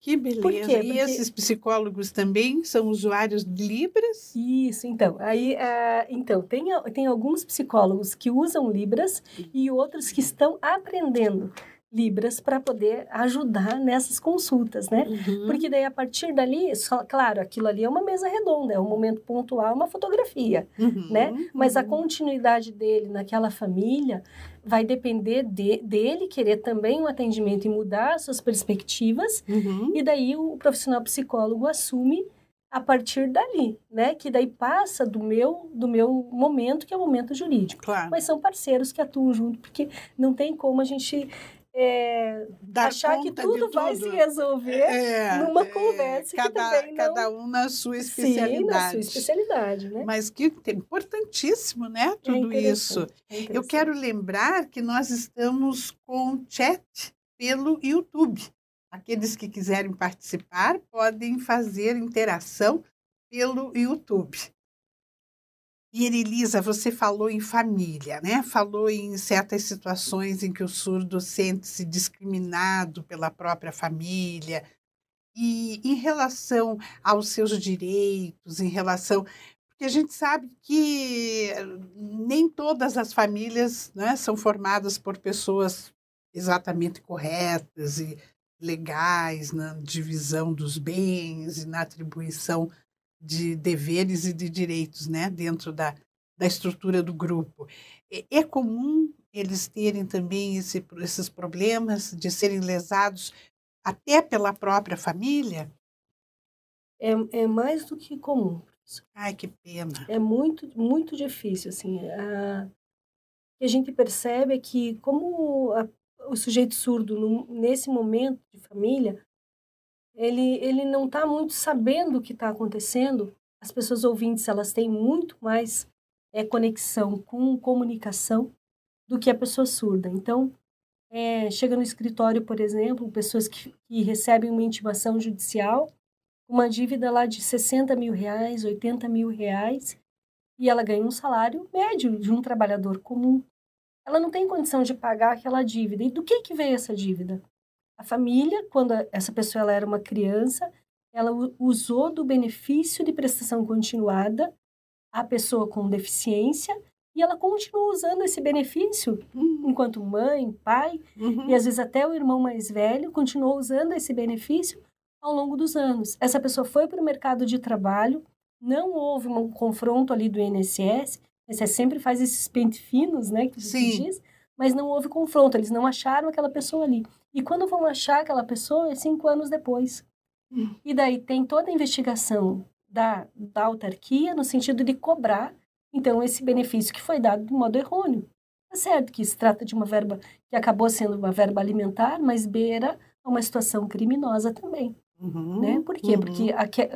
[SPEAKER 2] Que beleza. Por quê? E esses psicólogos também são usuários de Libras?
[SPEAKER 3] Isso, então. Aí, uh, então tem, tem alguns psicólogos que usam Libras e outros que estão aprendendo libras para poder ajudar nessas consultas, né? Uhum. Porque daí a partir dali, só, claro, aquilo ali é uma mesa redonda, é um momento pontual, uma fotografia, uhum. né? Mas uhum. a continuidade dele naquela família vai depender de, dele querer também um atendimento e mudar suas perspectivas, uhum. e daí o profissional psicólogo assume a partir dali, né? Que daí passa do meu do meu momento, que é o momento jurídico. Claro. Mas são parceiros que atuam junto, porque não tem como a gente é, achar que tudo, tudo, vai se resolver é, numa é, conversa
[SPEAKER 2] cada,
[SPEAKER 3] que também
[SPEAKER 2] não... cada um na sua especialidade. Sim, na
[SPEAKER 3] sua especialidade, né?
[SPEAKER 2] Mas que é importantíssimo, né? É tudo isso. É Eu quero lembrar que nós estamos com chat pelo YouTube. Aqueles que quiserem participar podem fazer interação pelo YouTube. E Elisa, você falou em família, né? Falou em certas situações em que o surdo sente-se discriminado pela própria família. E em relação aos seus direitos, em relação. Porque a gente sabe que nem todas as famílias né, são formadas por pessoas exatamente corretas e legais na divisão dos bens e na atribuição de deveres e de direitos né, dentro da, da estrutura do grupo. É, comum eles terem também esse, esses problemas de serem lesados até pela própria família?
[SPEAKER 3] É, é mais do que comum.
[SPEAKER 2] Ai, que pena.
[SPEAKER 3] É muito, muito difícil, assim. A, que a gente percebe é que como a, o sujeito surdo, no, nesse momento de família, ele, ele não está muito sabendo o que está acontecendo. As pessoas ouvintes, elas têm muito mais é, conexão com comunicação do que a pessoa surda. Então, é, chega no escritório, por exemplo, pessoas que, que recebem uma intimação judicial, uma dívida lá de 60 mil reais, 80 mil reais, e ela ganha um salário médio de um trabalhador comum. Ela não tem condição de pagar aquela dívida. E do que, que veio essa dívida? A família, quando essa pessoa ela era uma criança, ela usou do benefício de prestação continuada a pessoa com deficiência e ela continua usando esse benefício uhum. enquanto mãe, pai uhum. e às vezes até o irmão mais velho continuou usando esse benefício ao longo dos anos. Essa pessoa foi para o mercado de trabalho, não houve um confronto ali do INSS, você sempre faz esses pente finos, né, que você diz, mas não houve confronto, eles não acharam aquela pessoa ali. E quando vão achar aquela pessoa é cinco anos depois. Hum. E daí tem toda a investigação da, da autarquia no sentido de cobrar, então, esse benefício que foi dado de modo errôneo. É certo que se trata de uma verba que acabou sendo uma verba alimentar, mas beira uma situação criminosa também. Uhum, né? Por quê? Uhum. Porque aque,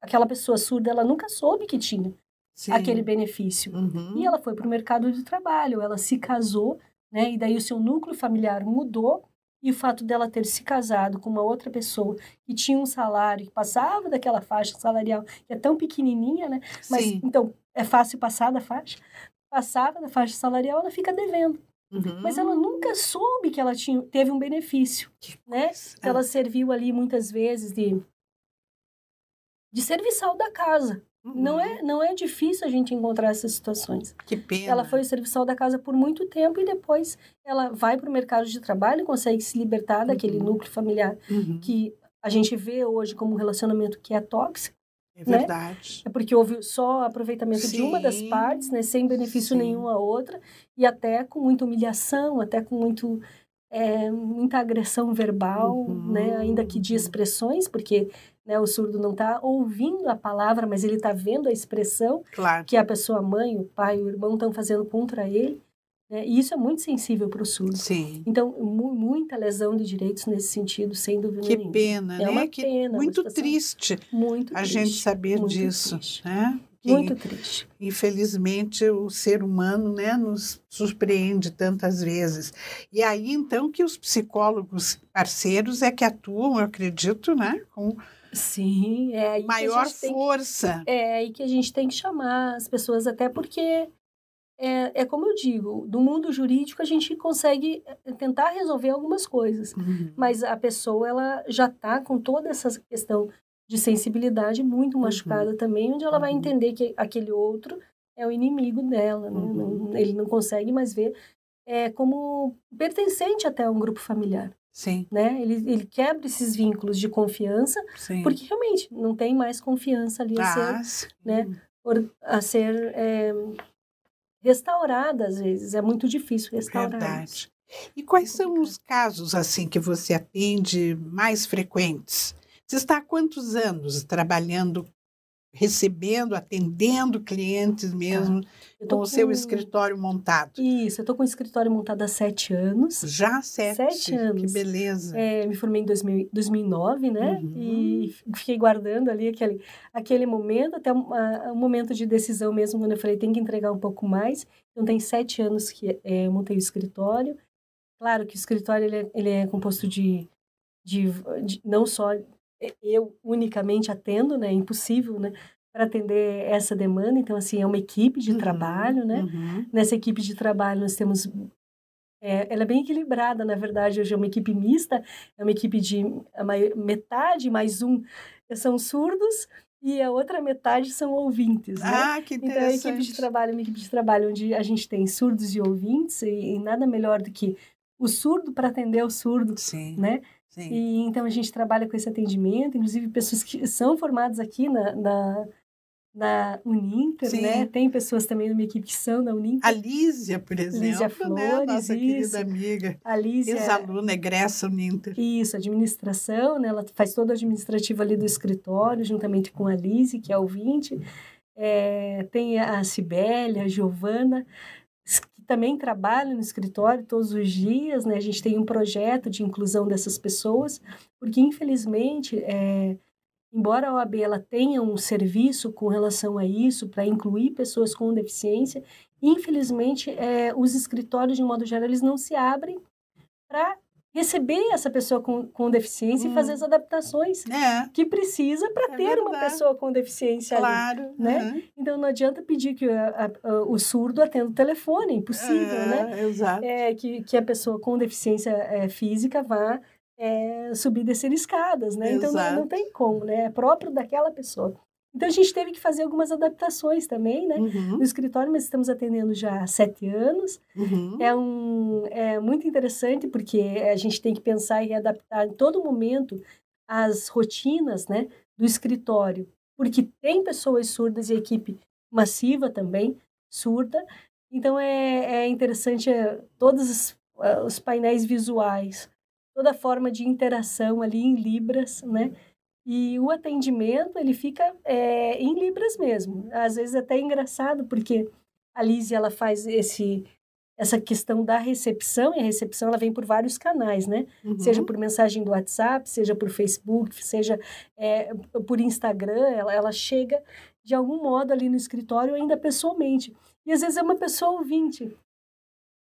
[SPEAKER 3] aquela pessoa surda, ela nunca soube que tinha Sim. aquele benefício. Uhum. E ela foi para o mercado de trabalho, ela se casou, né? E daí o seu núcleo familiar mudou e o fato dela ter se casado com uma outra pessoa que tinha um salário, que passava daquela faixa salarial, que é tão pequenininha, né? Mas, Sim. então, é fácil passar da faixa. Passava da faixa salarial, ela fica devendo. Uhum. Mas ela nunca soube que ela tinha, teve um benefício, que né? Ela serviu ali muitas vezes de, de serviçal da casa. Uhum. Não, é, não é difícil a gente encontrar essas situações.
[SPEAKER 2] Que pena.
[SPEAKER 3] Ela foi serviçal da casa por muito tempo e depois ela vai para o mercado de trabalho e consegue se libertar uhum. daquele núcleo familiar uhum. que a gente vê hoje como um relacionamento que é tóxico.
[SPEAKER 2] É né? verdade.
[SPEAKER 3] Né? É porque houve só aproveitamento sim, de uma das partes, né? Sem benefício sim. nenhum a outra, e até com muita humilhação, até com muito, é, muita agressão verbal, uhum. né? Ainda que de expressões, porque né? O surdo não está ouvindo a palavra, mas ele está vendo a expressão
[SPEAKER 2] claro.
[SPEAKER 3] que a pessoa, a mãe, o pai, o irmão estão fazendo contra ele. Né? E isso é muito sensível para o surdo.
[SPEAKER 2] Sim.
[SPEAKER 3] Então, mu muita lesão de direitos nesse sentido, sem dúvida
[SPEAKER 2] que
[SPEAKER 3] nenhuma.
[SPEAKER 2] Pena,
[SPEAKER 3] é
[SPEAKER 2] né?
[SPEAKER 3] Uma
[SPEAKER 2] que
[SPEAKER 3] pena,
[SPEAKER 2] muito triste.
[SPEAKER 3] Muito
[SPEAKER 2] a
[SPEAKER 3] triste,
[SPEAKER 2] gente saber disso,
[SPEAKER 3] triste.
[SPEAKER 2] né?
[SPEAKER 3] Que, muito triste.
[SPEAKER 2] Infelizmente, o ser humano né, nos surpreende tantas vezes. E aí, então, que os psicólogos parceiros é que atuam, eu acredito, né, com
[SPEAKER 3] Sim, é aí
[SPEAKER 2] maior
[SPEAKER 3] que
[SPEAKER 2] força.
[SPEAKER 3] Tem, é aí que a gente tem que chamar as pessoas, até porque é, é como eu digo, do mundo jurídico a gente consegue eh, tentar resolver algumas coisas, uhum. mas a pessoa ela já está com toda essa questão de sensibilidade muito uhum. machucada uhum. também, onde ela vai uhum. entender que aquele outro é o inimigo dela, né? não,
[SPEAKER 2] uhum.
[SPEAKER 3] ele não consegue mais ver é, como pertencente até a um grupo familiar.
[SPEAKER 2] Sim.
[SPEAKER 3] Né? Ele, ele quebra esses vínculos de confiança,
[SPEAKER 2] sim.
[SPEAKER 3] porque realmente não tem mais confiança ali a
[SPEAKER 2] ah,
[SPEAKER 3] ser, né, a ser é, restaurada às vezes. É muito difícil restaurar.
[SPEAKER 2] Verdade. E quais são os casos assim que você atende mais frequentes? Você está há quantos anos trabalhando recebendo, atendendo clientes mesmo, ah, com o seu escritório montado.
[SPEAKER 3] Isso, eu estou com o escritório montado há sete anos.
[SPEAKER 2] Já sete?
[SPEAKER 3] Sete anos.
[SPEAKER 2] Que beleza.
[SPEAKER 3] É, me formei em 2000, 2009, né? Uhum. E fiquei guardando ali aquele, aquele momento, até um, um, momento de decisão mesmo, quando eu falei, tem que entregar um pouco mais. Então, tem sete anos que é, eu montei o escritório. Claro que o escritório ele é, ele é composto de, de, de não só eu unicamente atendo, né? É impossível, né? Para atender essa demanda. Então, assim, é uma equipe de uhum, trabalho, né?
[SPEAKER 2] Uhum.
[SPEAKER 3] Nessa equipe de trabalho nós temos... É, ela é bem equilibrada, na verdade. Hoje é uma equipe mista. É uma equipe de metade mais um são surdos e a outra metade são ouvintes, né?
[SPEAKER 2] Ah, que interessante. Então,
[SPEAKER 3] a equipe de trabalho é uma equipe de trabalho onde a gente tem surdos e ouvintes e, e nada melhor do que o surdo para atender o surdo,
[SPEAKER 2] Sim.
[SPEAKER 3] né?
[SPEAKER 2] Sim.
[SPEAKER 3] E então a gente trabalha com esse atendimento, inclusive pessoas que são formadas aqui na, na, na Uninter,
[SPEAKER 2] Sim.
[SPEAKER 3] né? Tem pessoas também da minha equipe que são da Uninter.
[SPEAKER 2] A Lísia, por exemplo,
[SPEAKER 3] Lísia
[SPEAKER 2] né?
[SPEAKER 3] Flores,
[SPEAKER 2] Nossa
[SPEAKER 3] isso.
[SPEAKER 2] querida amiga.
[SPEAKER 3] A Lísia...
[SPEAKER 2] Ex-aluna, egressa Uninter.
[SPEAKER 3] Isso, administração, né? Ela faz todo o administrativo ali do escritório, juntamente com a Lise, que é ouvinte. É, tem a Cibele, a Giovana, também trabalho no escritório todos os dias, né? A gente tem um projeto de inclusão dessas pessoas, porque infelizmente, é, embora a OAB ela tenha um serviço com relação a isso para incluir pessoas com deficiência, infelizmente é, os escritórios de modo geral eles não se abrem para receber essa pessoa com, com deficiência hum. e fazer as adaptações
[SPEAKER 2] é.
[SPEAKER 3] que precisa para
[SPEAKER 2] é
[SPEAKER 3] ter
[SPEAKER 2] verdade.
[SPEAKER 3] uma pessoa com deficiência
[SPEAKER 2] claro,
[SPEAKER 3] ali, né?
[SPEAKER 2] Uhum.
[SPEAKER 3] Então não adianta pedir que a, a, o surdo atenda o telefone, é impossível,
[SPEAKER 2] é,
[SPEAKER 3] né?
[SPEAKER 2] Exato.
[SPEAKER 3] É, que, que a pessoa com deficiência é, física vá é, subir e descer escadas, né? Então não,
[SPEAKER 2] Exato.
[SPEAKER 3] não tem como, né? É próprio daquela pessoa. Então a gente teve que fazer algumas adaptações também, né?
[SPEAKER 2] Uhum,
[SPEAKER 3] No escritório, mas estamos atendendo já há sete anos.
[SPEAKER 2] uhum.
[SPEAKER 3] É, um, é muito interessante porque a gente tem que pensar e adaptar em todo momento as rotinas né, do escritório, porque tem pessoas surdas e equipe massiva também surda. Então é, é interessante é, todos os, ah, os painéis visuais, toda a forma de interação ali em libras, né? E o atendimento ele fica é, em libras mesmo. Às vezes é até engraçado porque a Lise ela faz esse essa questão da recepção, e a recepção ela vem por vários canais, né?
[SPEAKER 2] Uhum.
[SPEAKER 3] Seja por mensagem do WhatsApp, seja por Facebook, seja é, por Instagram, ela, ela chega de algum modo ali no escritório, ainda pessoalmente. E às vezes é uma pessoa ouvinte.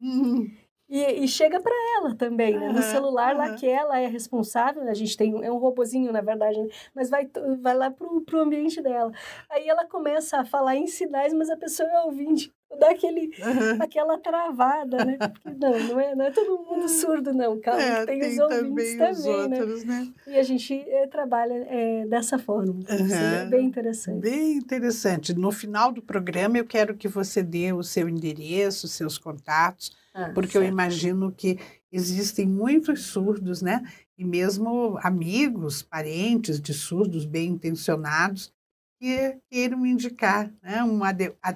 [SPEAKER 2] Uhum.
[SPEAKER 3] E, e chega para ela também, né? No celular lá que ela é responsável, a gente tem, um- é um robozinho, na verdade, né? mas vai, vai lá pro, pro ambiente dela. Aí ela começa a falar em sinais, mas a pessoa é ouvinte. Dá aquele,
[SPEAKER 2] Uhum.
[SPEAKER 3] aquela travada, né? Porque não, não é, não é todo mundo surdo, não. Calma,
[SPEAKER 2] É,
[SPEAKER 3] tem,
[SPEAKER 2] tem
[SPEAKER 3] os ouvintes
[SPEAKER 2] também os
[SPEAKER 3] né?
[SPEAKER 2] outros, né?
[SPEAKER 3] E a gente eh, trabalha eh, dessa forma. Então, isso é bem interessante.
[SPEAKER 2] Bem interessante. No final do programa, eu quero que você dê o seu endereço, os seus contatos,
[SPEAKER 3] Ah,
[SPEAKER 2] porque eu
[SPEAKER 3] certo.
[SPEAKER 2] imagino que existem muitos surdos, né? E mesmo amigos, parentes de surdos bem intencionados que queiram indicar né? um,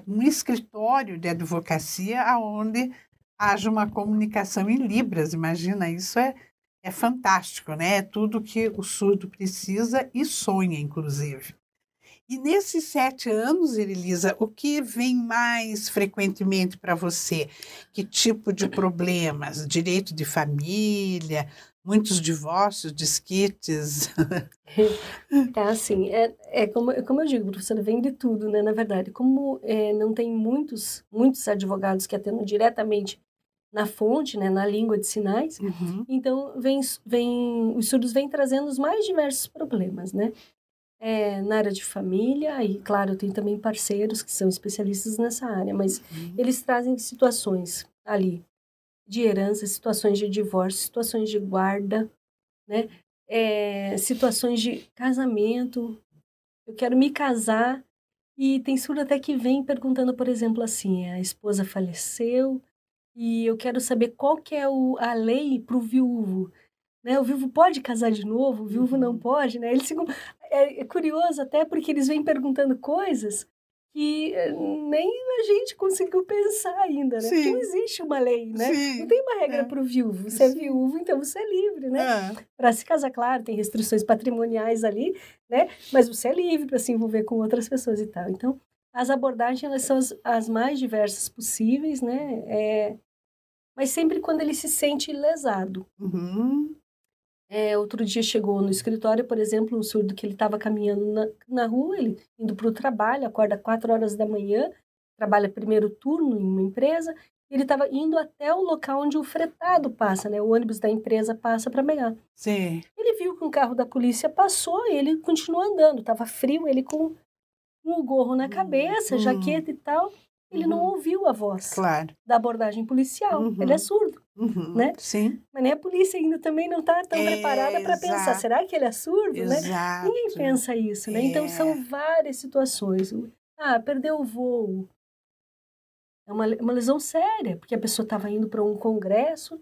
[SPEAKER 2] um escritório de advocacia onde haja uma comunicação em Libras. Imagina, isso é, é fantástico, né? É tudo que o surdo precisa e sonha, inclusive. E nesses sete anos, Elisa, o que vem mais frequentemente para você? Que tipo de problemas? Direito de família, muitos divórcios, disquites?
[SPEAKER 3] Tá, assim, é, é como, é como eu digo, professora, vem de tudo, né? Na verdade, como é, não tem muitos, muitos advogados que atendam diretamente na fonte, né, na língua de sinais,
[SPEAKER 2] Uhum.
[SPEAKER 3] então vem, vem, os surdos vêm trazendo os mais diversos problemas, né? É, na área de família, e claro, tem também parceiros que são especialistas nessa área, mas
[SPEAKER 2] Uhum.
[SPEAKER 3] eles trazem situações ali de herança, situações de divórcio, situações de guarda, né? É, situações de casamento. Eu quero me casar e tem surdo até que vem perguntando, por exemplo, assim, a esposa faleceu e eu quero saber qual que é o, a lei para o viúvo. Né? O viúvo pode casar de novo, o viúvo não
[SPEAKER 2] Uhum.
[SPEAKER 3] pode, né? Eles ficam, é, é curioso até porque eles vêm perguntando coisas que eh, nem a gente conseguiu pensar ainda, né? Porque
[SPEAKER 2] Sim.
[SPEAKER 3] não existe uma lei, né?
[SPEAKER 2] Sim.
[SPEAKER 3] Não tem uma regra
[SPEAKER 2] É.
[SPEAKER 3] para o viúvo. Você é viúvo, então você é livre, né?
[SPEAKER 2] Ah,
[SPEAKER 3] Para se casar, claro, tem restrições patrimoniais ali, né? Mas você é livre para se envolver com outras pessoas e tal. Então, as abordagens elas são as, as mais diversas possíveis, né? É, mas sempre quando ele se sente lesado.
[SPEAKER 2] uhum.
[SPEAKER 3] É, outro dia chegou no escritório, por exemplo, um surdo que ele estava caminhando na, na rua, ele indo para o trabalho, acorda quatro horas da manhã, trabalha primeiro turno em uma empresa, ele estava indo até o local onde o fretado passa, né? O ônibus da empresa passa para pegar.
[SPEAKER 2] Sim.
[SPEAKER 3] Ele viu que um carro da polícia passou e ele continuou andando. Tava frio, ele com um gorro na
[SPEAKER 2] Hum,
[SPEAKER 3] cabeça,
[SPEAKER 2] hum.
[SPEAKER 3] jaqueta e tal. Ele não
[SPEAKER 2] Uhum.
[SPEAKER 3] ouviu a voz
[SPEAKER 2] Claro.
[SPEAKER 3] da abordagem policial.
[SPEAKER 2] Uhum.
[SPEAKER 3] Ele é surdo,
[SPEAKER 2] Uhum.
[SPEAKER 3] Né?
[SPEAKER 2] Sim.
[SPEAKER 3] mas nem a polícia ainda também não está tão
[SPEAKER 2] É,
[SPEAKER 3] preparada para pensar. Será que ele é surdo, né?
[SPEAKER 2] Exato.
[SPEAKER 3] Ninguém pensa isso, né? Então
[SPEAKER 2] É.
[SPEAKER 3] são várias situações. Ah, perdeu o voo. É uma, uma lesão séria, porque a pessoa estava indo para um congresso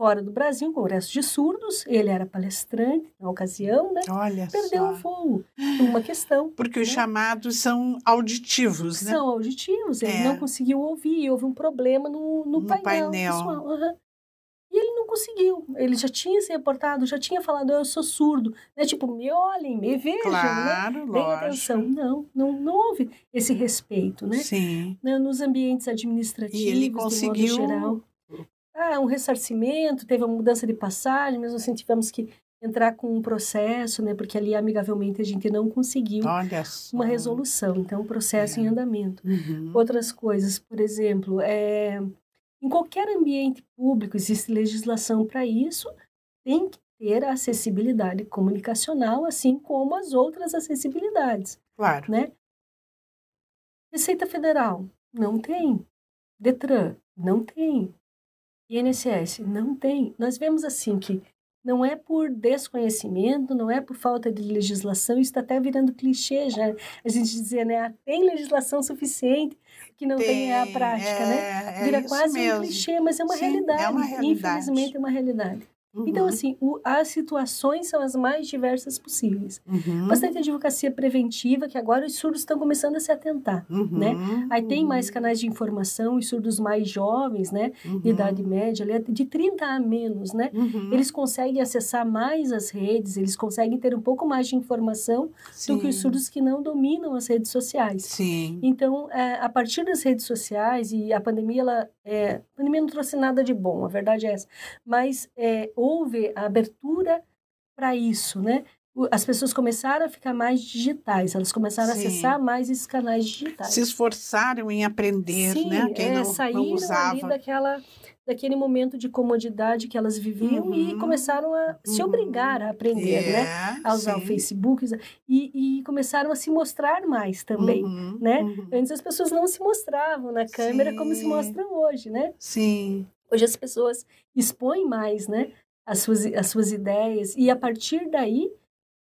[SPEAKER 3] fora do Brasil, um congresso de surdos. Ele era palestrante na ocasião, né?
[SPEAKER 2] Olha
[SPEAKER 3] Perdeu
[SPEAKER 2] só.
[SPEAKER 3] o voo. Uma questão.
[SPEAKER 2] Porque os
[SPEAKER 3] né?
[SPEAKER 2] chamados são auditivos, né?
[SPEAKER 3] São auditivos, ele
[SPEAKER 2] É.
[SPEAKER 3] não conseguiu ouvir, houve um problema no, no,
[SPEAKER 2] No
[SPEAKER 3] painel.
[SPEAKER 2] painel.
[SPEAKER 3] pessoal, aham. E ele não conseguiu. Ele já tinha se reportado, já tinha falado, eu sou surdo. Né? Tipo, me olhem, me vejam, né?
[SPEAKER 2] Claro,
[SPEAKER 3] Deem
[SPEAKER 2] lógico.
[SPEAKER 3] atenção. Não, não, não houve esse respeito, né?
[SPEAKER 2] Sim.
[SPEAKER 3] Né, Nos ambientes administrativos,
[SPEAKER 2] E ele conseguiu.
[SPEAKER 3] geral. Ah, um ressarcimento, teve uma mudança de passagem, mesmo assim tivemos que entrar com um processo, né? Porque ali, amigavelmente, a gente não conseguiu uma resolução. Então, um processo
[SPEAKER 2] É.
[SPEAKER 3] em andamento.
[SPEAKER 2] Uhum.
[SPEAKER 3] Outras coisas, por exemplo, é, em qualquer ambiente público existe legislação para isso, tem que ter a acessibilidade comunicacional, assim como as outras acessibilidades,
[SPEAKER 2] Claro.
[SPEAKER 3] né? Receita Federal, não tem. Detran, não tem. INSS, não tem. Nós vemos assim que não é por desconhecimento, não é por falta de legislação, isso está até virando clichê já. A gente dizia, né, ah, tem legislação suficiente, que não tem, tem a prática, né? é, né? Vira é quase mesmo. um clichê, mas é uma, Sim, realidade. é uma realidade. Infelizmente é uma realidade. Então, uhum. Então, assim, o, as situações são as mais diversas possíveis. Uhum. Bastante advocacia preventiva, que agora os surdos estão começando a se atentar, uhum. né? Aí tem mais canais de informação, os surdos mais jovens, né? De uhum. idade média, de 30 a menos, né? Uhum. Eles conseguem acessar mais as redes, eles conseguem ter um pouco mais de informação Sim. do que os surdos que não dominam as redes sociais.
[SPEAKER 2] Sim.
[SPEAKER 3] Então, é, a partir das redes sociais, e a pandemia, ela, é, a pandemia não trouxe nada de bom, a verdade é essa, mas... É, houve a abertura para isso, né? As pessoas começaram a ficar mais digitais, elas começaram Sim. a acessar mais esses canais digitais.
[SPEAKER 2] Se esforçaram em aprender,
[SPEAKER 3] Sim,
[SPEAKER 2] né?
[SPEAKER 3] Quem é, não, saíram não usava. ali daquela, daquele momento de comodidade que elas viviam uhum. e começaram a uhum. se obrigar a aprender, né? é, né? A usar sim. o Facebook e, e, começaram a se mostrar mais também, uhum. né? Uhum. Antes as pessoas não se mostravam na câmera sim. como se mostram hoje, né?
[SPEAKER 2] Sim.
[SPEAKER 3] Hoje as pessoas expõem mais, né? as suas, as suas ideias, e a partir daí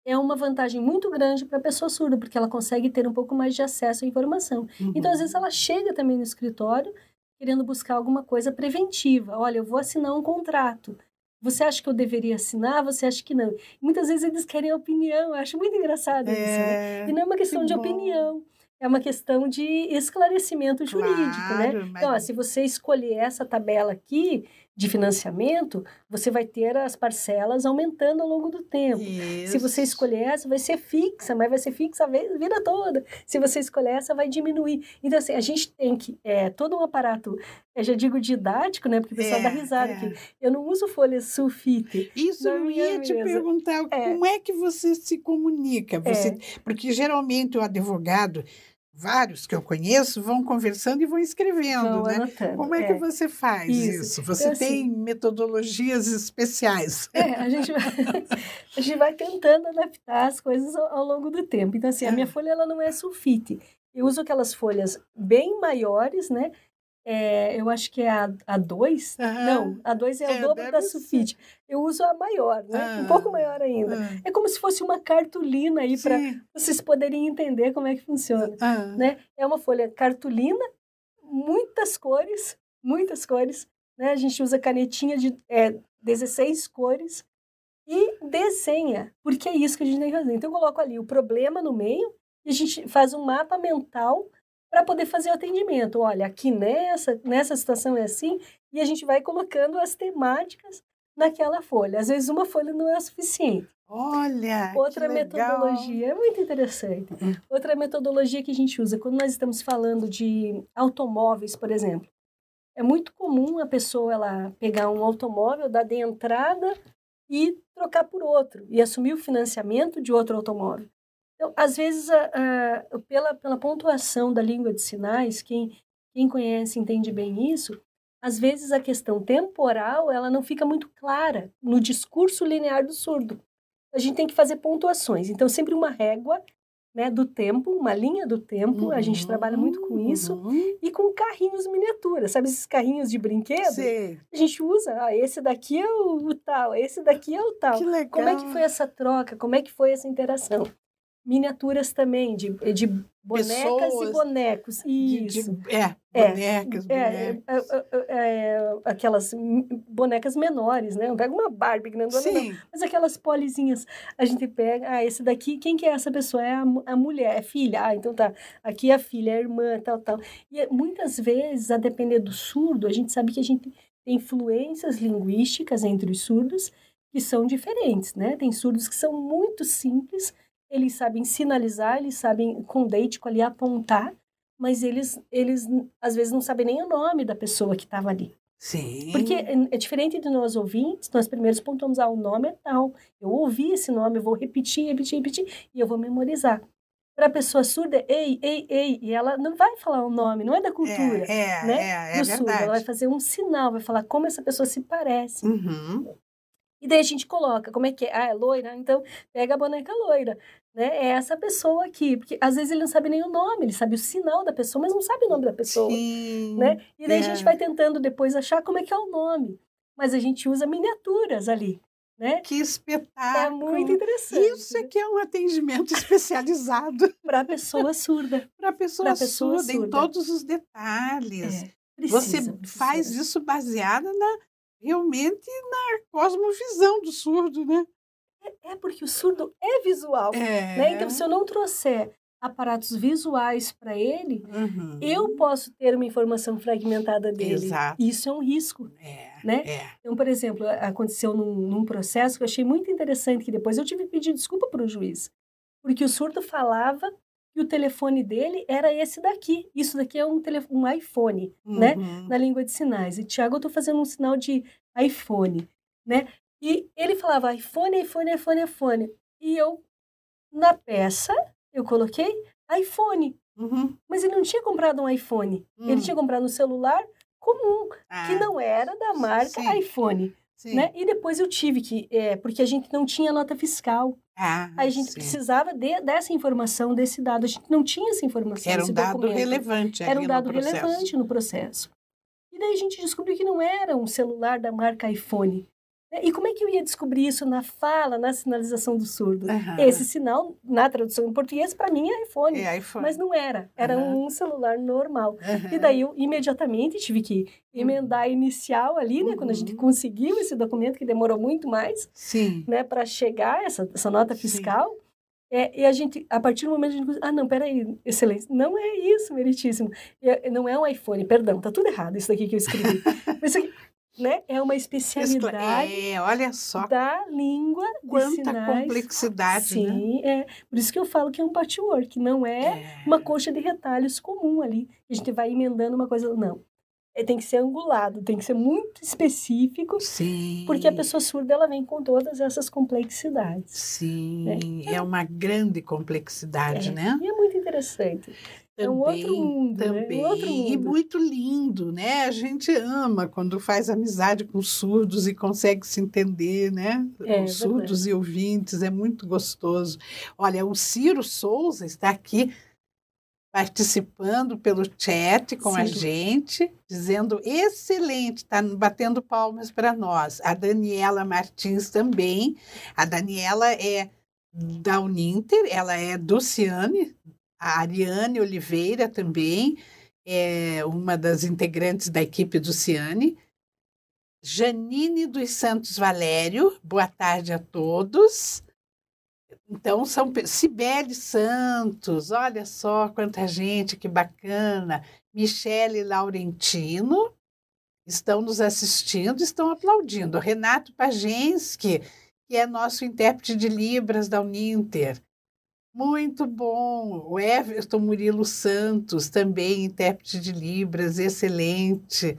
[SPEAKER 3] é uma vantagem muito grande para a pessoa surda, porque ela consegue ter um pouco mais de acesso à informação. Uhum. Então, às vezes, ela chega também no escritório querendo buscar alguma coisa preventiva. Olha, eu vou assinar um contrato. Você acha que eu deveria assinar? Você acha que não? muitas vezes eles querem opinião. Eu acho muito engraçado é, isso. Né? É, e não é uma questão que de bom. opinião é uma questão de esclarecimento jurídico, né? claro, né? Mas... Então, ó, se você escolher essa tabela aqui de financiamento, você vai ter as parcelas aumentando ao longo do tempo. Isso. Se você escolher essa, vai ser fixa, mas vai ser fixa a vida toda. Se você escolher essa, vai diminuir. Então, assim, a gente tem que, é, todo um aparato, eu já digo didático, né? Porque o pessoal é, dá risada é. aqui. Eu não uso folha sulfite.
[SPEAKER 2] Isso eu ia te perguntar, é. como é que você se comunica? Você, é. Porque geralmente o advogado vários que eu conheço vão conversando e vão escrevendo, vão né? Anotando, Como é, é, que você faz isso? isso? Você então, tem assim, metodologias especiais?
[SPEAKER 3] É, a gente, vai, a gente vai tentando adaptar as coisas ao, ao longo do tempo. Então, assim, a minha ah. folha ela não é sulfite. Eu uso aquelas folhas bem maiores, né? É, eu acho que é a, a 2. Não, a 2 é, é, o dobro da sulfite. Eu uso a maior, né? Ah, um pouco maior ainda. Ah, é como se fosse uma cartolina aí para vocês poderem entender como é que funciona. Ah, né? É uma folha cartolina, muitas cores, muitas cores. Né? A gente usa canetinha de é, 16 cores e desenha, porque é isso que a gente tem que fazer. Então, eu coloco ali o problema no meio e a gente faz um mapa mental para poder fazer o atendimento. Olha, aqui nessa, nessa situação é assim, e a gente vai colocando as temáticas naquela folha. Às vezes uma folha não é o suficiente.
[SPEAKER 2] Olha,
[SPEAKER 3] outra metodologia é muito interessante. Hum. Outra metodologia que a gente usa quando nós estamos falando de automóveis, por exemplo. É muito comum a pessoa ela pegar um automóvel, dar de entrada e trocar por outro e assumir o financiamento de outro automóvel. Então, às vezes, a, a, pela, pela pontuação da língua de sinais, quem, quem conhece entende bem isso, às vezes a questão temporal ela não fica muito clara no discurso linear do surdo. A gente tem que fazer pontuações. Então, sempre uma régua né, do tempo, uma linha do tempo, uhum, a gente trabalha muito com isso, uhum. e com carrinhos miniaturas, sabe esses carrinhos de brinquedo?
[SPEAKER 2] Sim.
[SPEAKER 3] A gente usa, ah, esse daqui é o, o, tal, esse daqui é o tal.
[SPEAKER 2] Que legal.
[SPEAKER 3] Como é que foi essa troca? Como é que foi essa interação? Miniaturas também, de, de bonecas Pessoas, e bonecos. Isso.
[SPEAKER 2] De, de, é, é, bonecas, é, bonecos.
[SPEAKER 3] É, é, é, aquelas bonecas menores, né? Não pega uma Barbie grandona, Sim. não. Mas aquelas polizinhas, a gente pega, ah, esse daqui, quem que é essa pessoa? É a, a mulher, é filha. Ah, então tá. Aqui é a filha, é a irmã, tal, tal. E muitas vezes, a depender do surdo, a gente sabe que a gente tem influências linguísticas entre os surdos que são diferentes, né? Tem surdos que são muito simples, eles sabem sinalizar, eles sabem com o deitico ali apontar, mas eles, eles às vezes não sabem nem o nome da pessoa que estava ali.
[SPEAKER 2] Sim.
[SPEAKER 3] Porque é, diferente de nós ouvintes, nós primeiros pontuamos, ah, o nome é tal. Eu ouvi esse nome, eu vou repetir, repetir, repetir, e eu vou memorizar. Para a pessoa surda, ei, ei, ei, e ela não vai falar o nome, não é da cultura,
[SPEAKER 2] é, é,
[SPEAKER 3] né?
[SPEAKER 2] É, é
[SPEAKER 3] do surdo, ela vai fazer um sinal, vai falar como essa pessoa se parece.
[SPEAKER 2] Uhum.
[SPEAKER 3] E daí a gente coloca, como é que é? Ah, é loira? Então, pega a boneca loira, né? É essa pessoa aqui. Porque às vezes ele não sabe nem o nome, ele sabe o sinal da pessoa, mas não sabe o nome da pessoa,
[SPEAKER 2] Sim,
[SPEAKER 3] né? E daí é. a gente vai tentando depois achar como é que é o nome. Mas a gente usa miniaturas ali. Né?
[SPEAKER 2] Que espetáculo!
[SPEAKER 3] É muito interessante.
[SPEAKER 2] Isso é que é um atendimento especializado.
[SPEAKER 3] Para a pessoa surda.
[SPEAKER 2] Para a pessoa, pessoa surda, surda, em todos os detalhes. É, precisa, Você precisa. faz isso baseada na, realmente na cosmovisão do surdo, né?
[SPEAKER 3] É, é porque o surdo é visual. É. Né? Então, se eu não trouxer aparatos visuais para ele, uhum. eu posso ter uma informação fragmentada dele. Exato. Isso é um risco. É, né? É. Então, por exemplo, aconteceu num, num, processo que eu achei muito interessante, que depois eu tive que pedir desculpa para o juiz, porque o surdo falava que o telefone dele era esse daqui. Isso daqui é um, telefone, um iPhone, né? uhum. né? Na língua de sinais. E, Tiago, eu estou fazendo um sinal de iPhone, né? E ele falava iPhone, iPhone, iPhone, iPhone. E eu, na peça, eu coloquei iPhone. Uhum. Mas ele não tinha comprado um iPhone. Uhum. Ele hum. tinha comprado um celular comum, ah, que não era da marca sim. iPhone. Sim. Né? E depois eu tive que, é, porque a gente não tinha nota fiscal. Ah, a gente sim. precisava de, dessa informação, desse dado. A gente não tinha essa informação.
[SPEAKER 2] Era um dado documento. relevante.
[SPEAKER 3] Era um dado
[SPEAKER 2] no
[SPEAKER 3] relevante no processo. E daí a gente descobriu que não era um celular da marca iPhone. E como é que eu ia descobrir isso na fala, na sinalização do surdo? Uhum. Esse sinal, na tradução em português, para mim é iPhone, é iPhone. Mas não era. Era uhum. um celular normal. Uhum. E daí eu imediatamente tive que emendar a inicial ali, né? Quando a gente uhum. conseguiu esse documento, que demorou muito mais, Sim. né? Para chegar essa, essa nota fiscal. É, e a gente, a partir do momento, a gente ah, não, peraí, excelência, não é isso, meritíssimo. Não é um iPhone, perdão, tá tudo errado isso daqui que eu escrevi. isso aqui, né? É uma especialidade
[SPEAKER 2] é, olha só.
[SPEAKER 3] da língua
[SPEAKER 2] Quanta complexidade,
[SPEAKER 3] né? Sim,
[SPEAKER 2] né?
[SPEAKER 3] é. Por isso que eu falo que é um patchwork, não é, é. uma coxa de retalhos comum ali. A gente vai emendando uma coisa, não. É, tem que ser angulado, tem que ser muito específico. Sim. Porque a pessoa surda, ela vem com todas essas complexidades.
[SPEAKER 2] Sim, né? é uma grande complexidade,
[SPEAKER 3] é.
[SPEAKER 2] né?
[SPEAKER 3] E é muito interessante. Também, é um outro mundo,
[SPEAKER 2] também.
[SPEAKER 3] Né? Um outro mundo.
[SPEAKER 2] E muito lindo, né? A gente ama quando faz amizade com surdos e consegue se entender, né? É, surdos verdade. e ouvintes, é muito gostoso. Olha, o Ciro Souza está aqui participando pelo chat com Sim. a gente, dizendo excelente, está batendo palmas para nós. A Daniela Martins também. A Daniela é da Uninter, ela é do Ciane, a Ariane Oliveira também é uma das integrantes da equipe do Ciane. Janine dos Santos Valério, boa tarde a todos. Então, são Cibele Santos, olha só quanta gente, que bacana. Michele Laurentino estão nos assistindo, estão aplaudindo. Renato Pagensky, que é nosso intérprete de Libras da Uninter. Muito bom. O Everton Murilo Santos, também intérprete de Libras, excelente.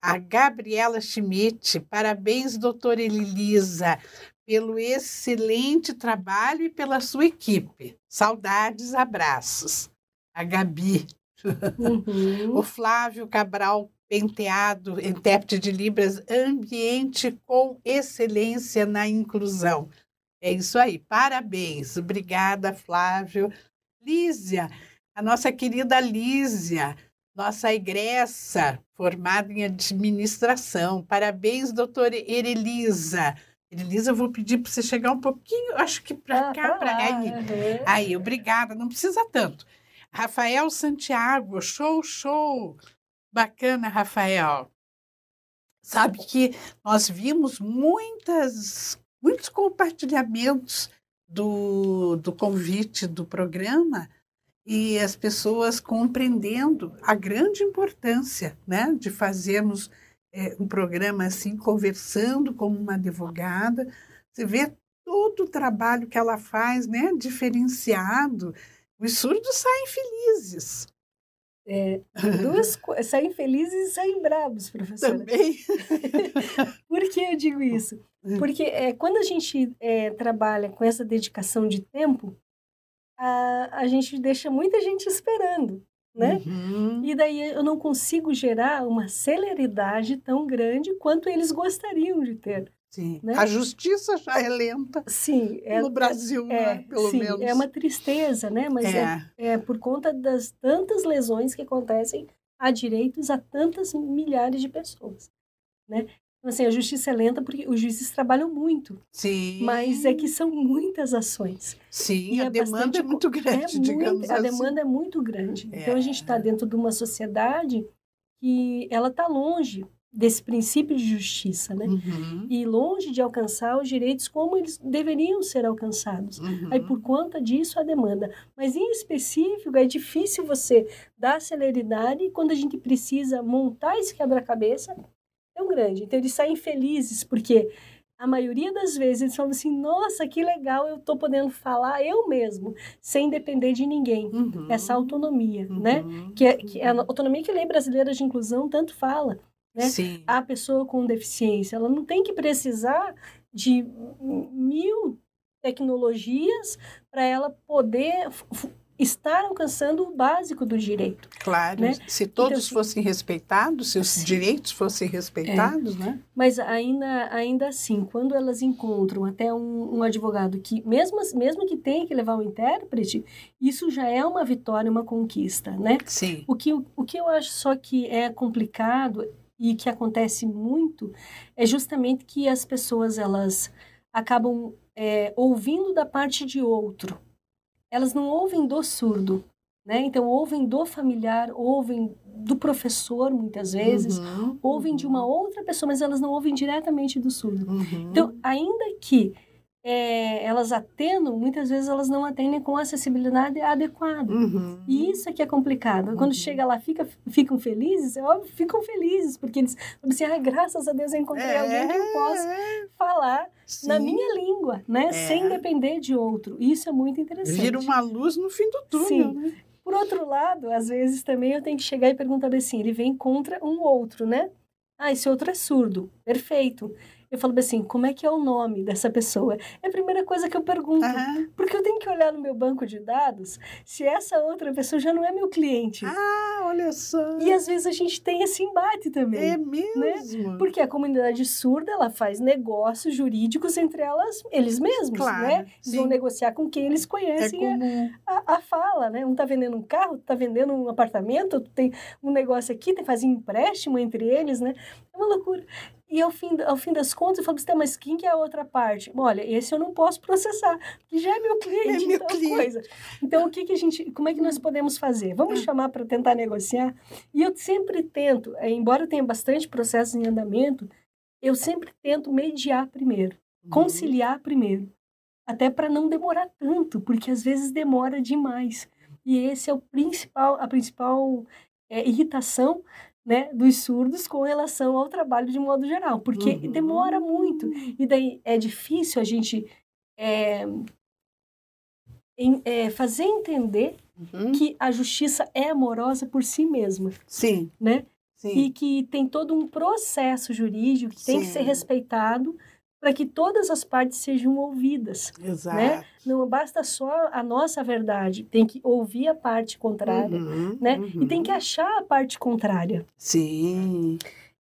[SPEAKER 2] A Gabriela Schmidt, parabéns, doutora Elisa, pelo excelente trabalho e pela sua equipe. Saudades, abraços. A Gabi. Uhum. o Flávio Cabral Penteado, intérprete de Libras, ambiente com excelência na inclusão. É isso aí, parabéns. Obrigada, Flávio. Lísia, a nossa querida Lísia, nossa egressa, formada em administração. Parabéns, doutora Erelisa. Erelisa, eu vou pedir para você chegar um pouquinho, acho que para ah, cá, para aí. Uhum. Aí, obrigada, não precisa tanto. Rafael Santiago, show, show. Bacana, Rafael. Sabe que nós vimos muitas muitos compartilhamentos do, do convite do programa e as pessoas compreendendo a grande importância né, de fazermos é, um programa assim, conversando como uma advogada. Você vê todo o trabalho que ela faz, né, diferenciado. Os surdos saem felizes.
[SPEAKER 3] É, duas saem felizes e saem bravos, professora.
[SPEAKER 2] Também.
[SPEAKER 3] Por que eu digo isso? Hum. Porque é, quando a gente é, trabalha com essa dedicação de tempo, a, a gente deixa muita gente esperando, né? Uhum. E daí eu não consigo gerar uma celeridade tão grande quanto eles gostariam de ter.
[SPEAKER 2] Sim. Né? A justiça já é lenta.
[SPEAKER 3] Sim.
[SPEAKER 2] É, no Brasil, é, né? pelo
[SPEAKER 3] sim,
[SPEAKER 2] menos.
[SPEAKER 3] É uma tristeza, né? Mas é. é. É, por conta das tantas lesões que acontecem a direitos a tantas milhares de pessoas. Né? Então, assim, a justiça é lenta porque os juízes trabalham muito.
[SPEAKER 2] Sim.
[SPEAKER 3] Mas é que são muitas ações.
[SPEAKER 2] Sim, e a é demanda é muito grande, é digamos muito,
[SPEAKER 3] assim. A demanda é muito grande. É. Então, a gente está dentro de uma sociedade que ela está longe desse princípio de justiça, né? Uhum. E longe de alcançar os direitos como eles deveriam ser alcançados. Uhum. Aí por conta disso a demanda, mas em específico é difícil você dar celeridade quando a gente precisa montar esse quebra-cabeça tão grande. Então eles saem felizes porque a maioria das vezes eles falam assim: nossa, que legal, eu estou podendo falar eu mesmo, sem depender de ninguém. Uhum. Essa autonomia, né? Uhum. Que, é, que é a autonomia que a lei brasileira de inclusão tanto fala. Né? Sim. A pessoa com deficiência, ela não tem que precisar de mil tecnologias para ela poder estar alcançando o básico do direito.
[SPEAKER 2] Claro, né? se todos então, fossem respeitados, se os sim. direitos fossem respeitados, é. né?
[SPEAKER 3] Mas ainda, ainda assim, quando elas encontram até um, um, advogado que, mesmo, mesmo que tenha que levar um intérprete, isso já é uma vitória, uma conquista, né?
[SPEAKER 2] Sim.
[SPEAKER 3] O que, o que eu acho só que é complicado e que acontece muito é justamente que as pessoas elas acabam é, ouvindo da parte de outro. Elas não ouvem do surdo, né? Então ouvem do familiar, ouvem do professor muitas vezes, uhum, ouvem uhum. de uma outra pessoa, mas elas não ouvem diretamente do surdo. Uhum. Então, ainda que é, elas atendam, muitas vezes elas não atendem com acessibilidade adequada. Uhum. E isso é que é complicado. Uhum. Quando chega lá, fica, ficam felizes, é óbvio, ficam felizes, porque eles assim, ah, graças a Deus eu encontrei é, alguém que eu posso falar sim. na minha língua, né? É. Sem depender de outro. Isso é muito interessante.
[SPEAKER 2] Vira uma luz no fim do túnel, sim. né?
[SPEAKER 3] Por outro lado, às vezes também eu tenho que chegar e perguntar assim, ele vem contra um outro, né? Ah, esse outro é surdo. Perfeito eu falo assim, como é que é o nome dessa pessoa? É a primeira coisa que eu pergunto. Uhum. Porque eu tenho que olhar no meu banco de dados se essa outra pessoa já não é meu cliente.
[SPEAKER 2] Ah, olha só.
[SPEAKER 3] E às vezes a gente tem esse embate também.
[SPEAKER 2] É mesmo?
[SPEAKER 3] Né? Porque a comunidade surda, ela faz negócios jurídicos entre elas, eles mesmos,
[SPEAKER 2] claro,
[SPEAKER 3] né? Eles vão negociar com quem eles conhecem é a, a, fala, né? Um tá vendendo um carro, tá vendendo um apartamento, tem um negócio aqui, tem fazer empréstimo entre eles, né? É uma loucura. E ao fim, ao fim das contas, eu falo, assim, mas quem que é a outra parte? Olha, esse eu não posso processar, porque já é meu cliente, é meu cliente. coisa. Então, o que, que a gente, como é que nós podemos fazer? Vamos é. chamar para tentar negociar? E eu sempre tento, é, embora eu tenha bastante processos em andamento, eu sempre tento mediar primeiro, uhum. conciliar primeiro, até para não demorar tanto, porque às vezes demora demais. E esse é o principal, a principal é, irritação né, dos surdos com relação ao trabalho de modo geral, porque uhum. demora muito. E daí é difícil a gente é, em, é, fazer entender uhum. que a justiça é amorosa por si mesma.
[SPEAKER 2] Sim.
[SPEAKER 3] Né?
[SPEAKER 2] Sim.
[SPEAKER 3] E que tem todo um processo jurídico que Sim. tem que ser respeitado para que todas as partes sejam ouvidas.
[SPEAKER 2] Né? Exato.
[SPEAKER 3] Né? Não basta só a nossa verdade, tem que ouvir a parte contrária, uhum, né? Uhum. E tem que achar a parte contrária.
[SPEAKER 2] Sim.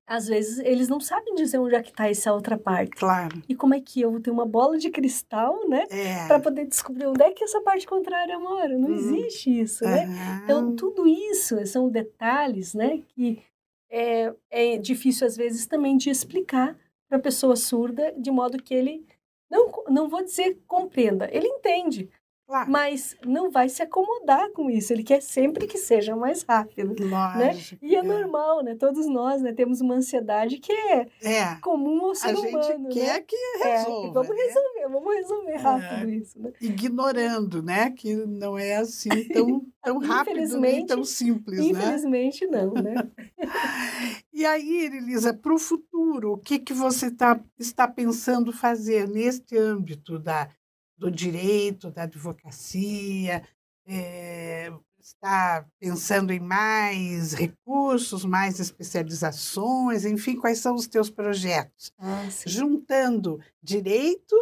[SPEAKER 3] Às vezes eles não sabem dizer onde é que está essa outra parte.
[SPEAKER 2] Claro.
[SPEAKER 3] E como é que eu vou ter uma bola de cristal, né?
[SPEAKER 2] É.
[SPEAKER 3] Para poder descobrir onde é que essa parte contrária mora. Não uhum. existe isso, né? Então, tudo isso são detalhes, né? Que é, é difícil, às vezes, também de explicar para a pessoa surda, de modo que ele não, não vou dizer compreenda, ele entende, Claro. Mas não vai se acomodar com isso. Ele quer sempre que seja mais rápido.
[SPEAKER 2] Lógico,
[SPEAKER 3] né? E é, é, normal, né? Todos nós né, temos uma ansiedade que é,
[SPEAKER 2] é.
[SPEAKER 3] comum ao ser
[SPEAKER 2] a
[SPEAKER 3] humano.
[SPEAKER 2] A gente quer
[SPEAKER 3] né?
[SPEAKER 2] que resolva.
[SPEAKER 3] É, vamos né? resolver, vamos resolver é. rápido isso. Né?
[SPEAKER 2] Ignorando, né? Que não é assim tão, tão rápido nem tão simples,
[SPEAKER 3] né? Infelizmente
[SPEAKER 2] né?
[SPEAKER 3] não, né?
[SPEAKER 2] e aí, Elisa, para o futuro, o que, que você tá, está pensando fazer neste âmbito da do direito, da advocacia, é, está pensando em mais recursos, mais especializações, enfim, quais são os teus projetos?
[SPEAKER 3] Ah,
[SPEAKER 2] Juntando direito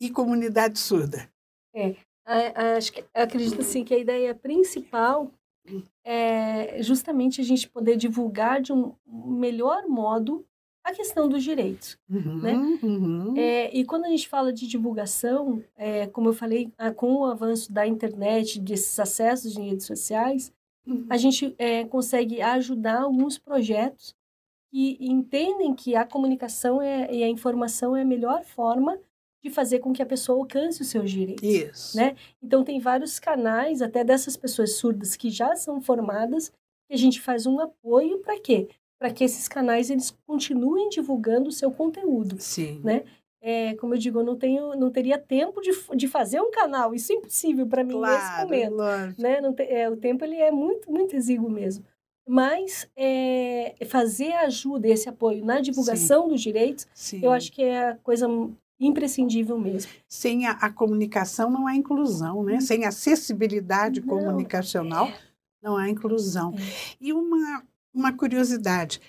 [SPEAKER 2] e comunidade surda.
[SPEAKER 3] É, acho que, acredito assim que a ideia principal é justamente a gente poder divulgar de um melhor modo a questão dos direitos, uhum, né? Uhum. É, e quando a gente fala de divulgação, é, como eu falei, com o avanço da internet, desses acessos em redes sociais, uhum. a gente é, consegue ajudar alguns projetos que entendem que a comunicação é, e a informação é a melhor forma de fazer com que a pessoa alcance os seus direitos.
[SPEAKER 2] Isso.
[SPEAKER 3] Né? Então, tem vários canais, até dessas pessoas surdas que já são formadas, que a gente faz um apoio para quê? Para que esses canais eles continuem divulgando o seu conteúdo.
[SPEAKER 2] Sim.
[SPEAKER 3] Né? É, como eu digo, eu não, tenho, não teria tempo de, de fazer um canal, isso é impossível para mim
[SPEAKER 2] claro,
[SPEAKER 3] nesse momento.
[SPEAKER 2] Lógico.
[SPEAKER 3] Né? Não te, é, o tempo ele é muito, muito exíguo mesmo. Mas é, fazer a ajuda, esse apoio na divulgação
[SPEAKER 2] Sim.
[SPEAKER 3] dos direitos,
[SPEAKER 2] Sim.
[SPEAKER 3] eu acho que é a coisa imprescindível mesmo.
[SPEAKER 2] Sem a, a comunicação não há inclusão, né? Sem acessibilidade
[SPEAKER 3] Não,
[SPEAKER 2] comunicacional não há inclusão.
[SPEAKER 3] É.
[SPEAKER 2] E uma, uma curiosidade,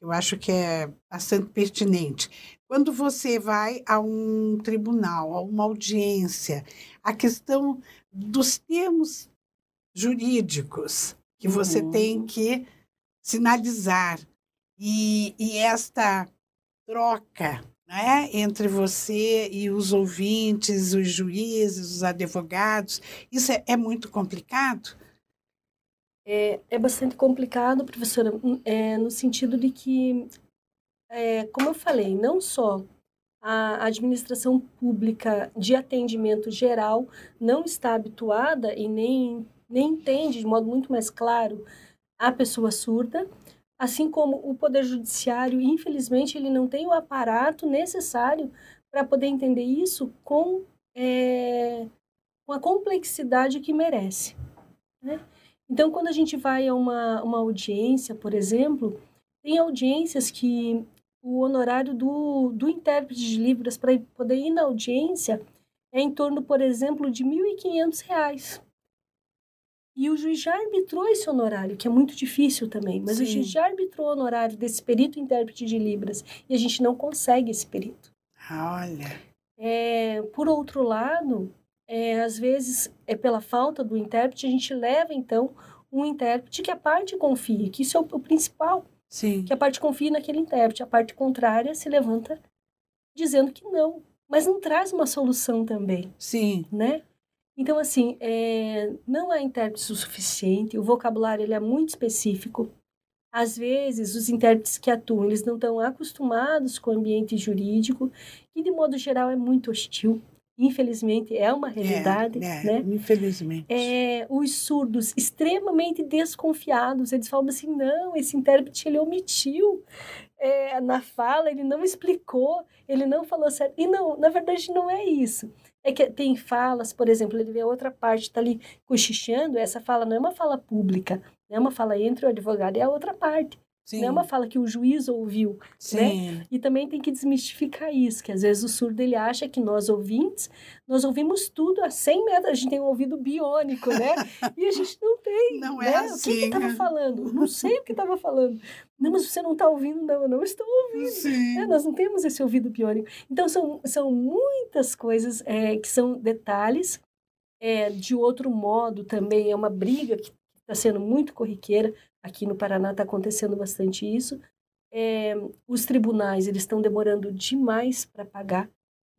[SPEAKER 2] eu acho que é bastante pertinente. Quando você vai a um tribunal, a uma audiência, a questão dos termos jurídicos que você
[SPEAKER 3] Uhum.
[SPEAKER 2] tem que sinalizar e, e esta troca né, entre você e os ouvintes, os juízes, os advogados, isso é, é muito complicado?
[SPEAKER 3] É, é bastante complicado, professora, hum, é, no sentido de que, é, como eu falei, não só a administração pública de atendimento geral não está habituada e nem, nem entende de modo muito mais claro a pessoa surda, assim como o Poder Judiciário, infelizmente, ele não tem o aparato necessário para poder entender isso com, é, com a complexidade que merece. Né? Então, quando a gente vai a uma, uma audiência, por exemplo, tem audiências que o honorário do, do intérprete de Libras para poder ir na audiência é em torno, por exemplo, de R$ 1.500. E o juiz já arbitrou esse honorário, que é muito difícil também, mas
[SPEAKER 2] Sim.
[SPEAKER 3] o juiz já arbitrou o honorário desse perito intérprete de Libras e a gente não consegue esse perito.
[SPEAKER 2] Olha,
[SPEAKER 3] É, por outro lado, é, às vezes, é pela falta do intérprete, a gente leva, então, um intérprete que a parte confie, que isso é o, o principal,
[SPEAKER 2] sim,
[SPEAKER 3] que a parte confie naquele intérprete. A parte contrária se levanta dizendo que não, mas não traz uma solução também,
[SPEAKER 2] sim,
[SPEAKER 3] né? Então, assim, é, não há intérpretes o suficiente, o vocabulário ele é muito específico. Às vezes, os intérpretes que atuam, eles não estão acostumados com o ambiente jurídico, que, de modo geral, é muito hostil. Infelizmente, é uma realidade,
[SPEAKER 2] é, é,
[SPEAKER 3] né?
[SPEAKER 2] infelizmente.
[SPEAKER 3] É, os surdos extremamente desconfiados, eles falam assim, não, esse intérprete, ele omitiu é, na fala, ele não explicou, ele não falou certo. E não, na verdade, não é isso. É que tem falas, por exemplo, ele vê a outra parte, está ali cochichando, essa fala não é uma fala pública, é uma fala entre o advogado e a outra parte.
[SPEAKER 2] Sim,
[SPEAKER 3] Não é uma fala que o juiz ouviu.
[SPEAKER 2] sim,
[SPEAKER 3] E também tem que desmistificar isso, que às vezes o surdo ele acha que nós ouvintes, nós ouvimos tudo a 100 metros, a gente tem um ouvido biônico, né? E a gente não tem.
[SPEAKER 2] Não é
[SPEAKER 3] né? O que
[SPEAKER 2] assim,
[SPEAKER 3] que estava
[SPEAKER 2] né?
[SPEAKER 3] falando? Não sei o que estava falando. Não, mas você não está ouvindo, não, eu não estou ouvindo. né? Nós não temos esse ouvido biônico. Então, são, são muitas coisas é, que são detalhes. É, de outro modo, também é uma briga que está sendo muito corriqueira. Aqui no Paraná está acontecendo bastante isso. É, os tribunais eles estão demorando demais para pagar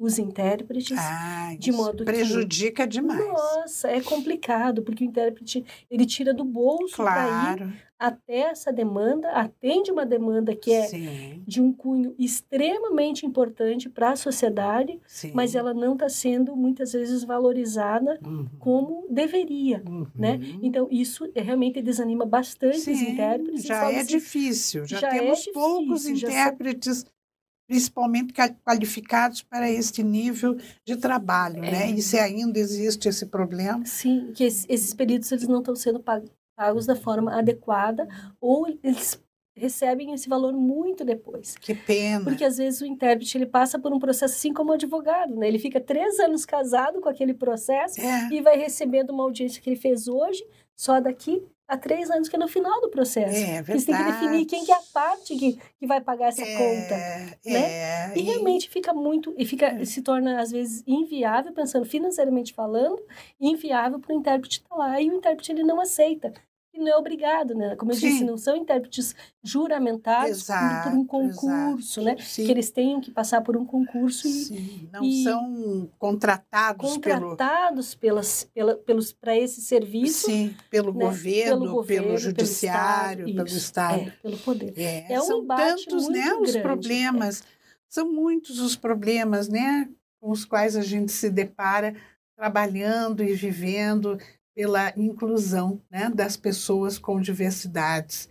[SPEAKER 3] os intérpretes.
[SPEAKER 2] Ah,
[SPEAKER 3] de modo que-
[SPEAKER 2] prejudica demais.
[SPEAKER 3] Nossa, é complicado, porque o intérprete ele tira do bolso ir
[SPEAKER 2] Claro,
[SPEAKER 3] até essa demanda, atende uma demanda que é
[SPEAKER 2] sim,
[SPEAKER 3] de um cunho extremamente importante para a sociedade,
[SPEAKER 2] sim.
[SPEAKER 3] mas ela não está sendo muitas vezes valorizada
[SPEAKER 2] Uhum,
[SPEAKER 3] como deveria.
[SPEAKER 2] uhum.
[SPEAKER 3] né? Então, isso é, realmente desanima bastante os
[SPEAKER 2] Sim,
[SPEAKER 3] intérpretes. Eles
[SPEAKER 2] já é
[SPEAKER 3] assim,
[SPEAKER 2] difícil, já,
[SPEAKER 3] já é
[SPEAKER 2] temos
[SPEAKER 3] difícil,
[SPEAKER 2] poucos
[SPEAKER 3] já
[SPEAKER 2] intérpretes, principalmente ca- qualificados para este nível de trabalho,
[SPEAKER 3] É.
[SPEAKER 2] né? E se ainda existe esse problema,
[SPEAKER 3] Sim, que es- esses períodos eles não estão sendo pag- pagos da forma adequada ou eles recebem esse valor muito depois.
[SPEAKER 2] que pena.
[SPEAKER 3] Porque às vezes o intérprete ele passa por um processo assim como o advogado, né? Ele fica três anos casado com aquele processo
[SPEAKER 2] É,
[SPEAKER 3] e vai recebendo uma audiência que ele fez hoje só daqui a três anos, que é no final do processo.
[SPEAKER 2] é
[SPEAKER 3] Eles têm que definir
[SPEAKER 2] verdade.
[SPEAKER 3] quem que é a parte que, que vai pagar essa conta.
[SPEAKER 2] É,
[SPEAKER 3] né?
[SPEAKER 2] é,
[SPEAKER 3] E realmente fica muito, e fica, se torna às vezes inviável, pensando financeiramente falando, inviável para o intérprete estar lá. E o intérprete ele não aceita e não é obrigado, né? Como eu
[SPEAKER 2] Sim.
[SPEAKER 3] disse, não são intérpretes juramentados por-
[SPEAKER 2] Exato,
[SPEAKER 3] por um concurso,
[SPEAKER 2] exato.
[SPEAKER 3] né?
[SPEAKER 2] Sim.
[SPEAKER 3] Que eles tenham que passar por um concurso e
[SPEAKER 2] Sim, não
[SPEAKER 3] e-
[SPEAKER 2] são contratados pelo,
[SPEAKER 3] contratados pelas, pela, pelos para esse serviço,
[SPEAKER 2] sim, pelo,
[SPEAKER 3] né?
[SPEAKER 2] governo,
[SPEAKER 3] pelo governo,
[SPEAKER 2] pelo judiciário,
[SPEAKER 3] Estado,
[SPEAKER 2] pelo Estado.
[SPEAKER 3] é, pelo poder.
[SPEAKER 2] É,
[SPEAKER 3] É um
[SPEAKER 2] são tantos, né,
[SPEAKER 3] muito
[SPEAKER 2] os
[SPEAKER 3] grande,
[SPEAKER 2] problemas, são muitos os problemas, né, com os quais a gente se depara trabalhando e vivendo pela inclusão, né, das pessoas com diversidades.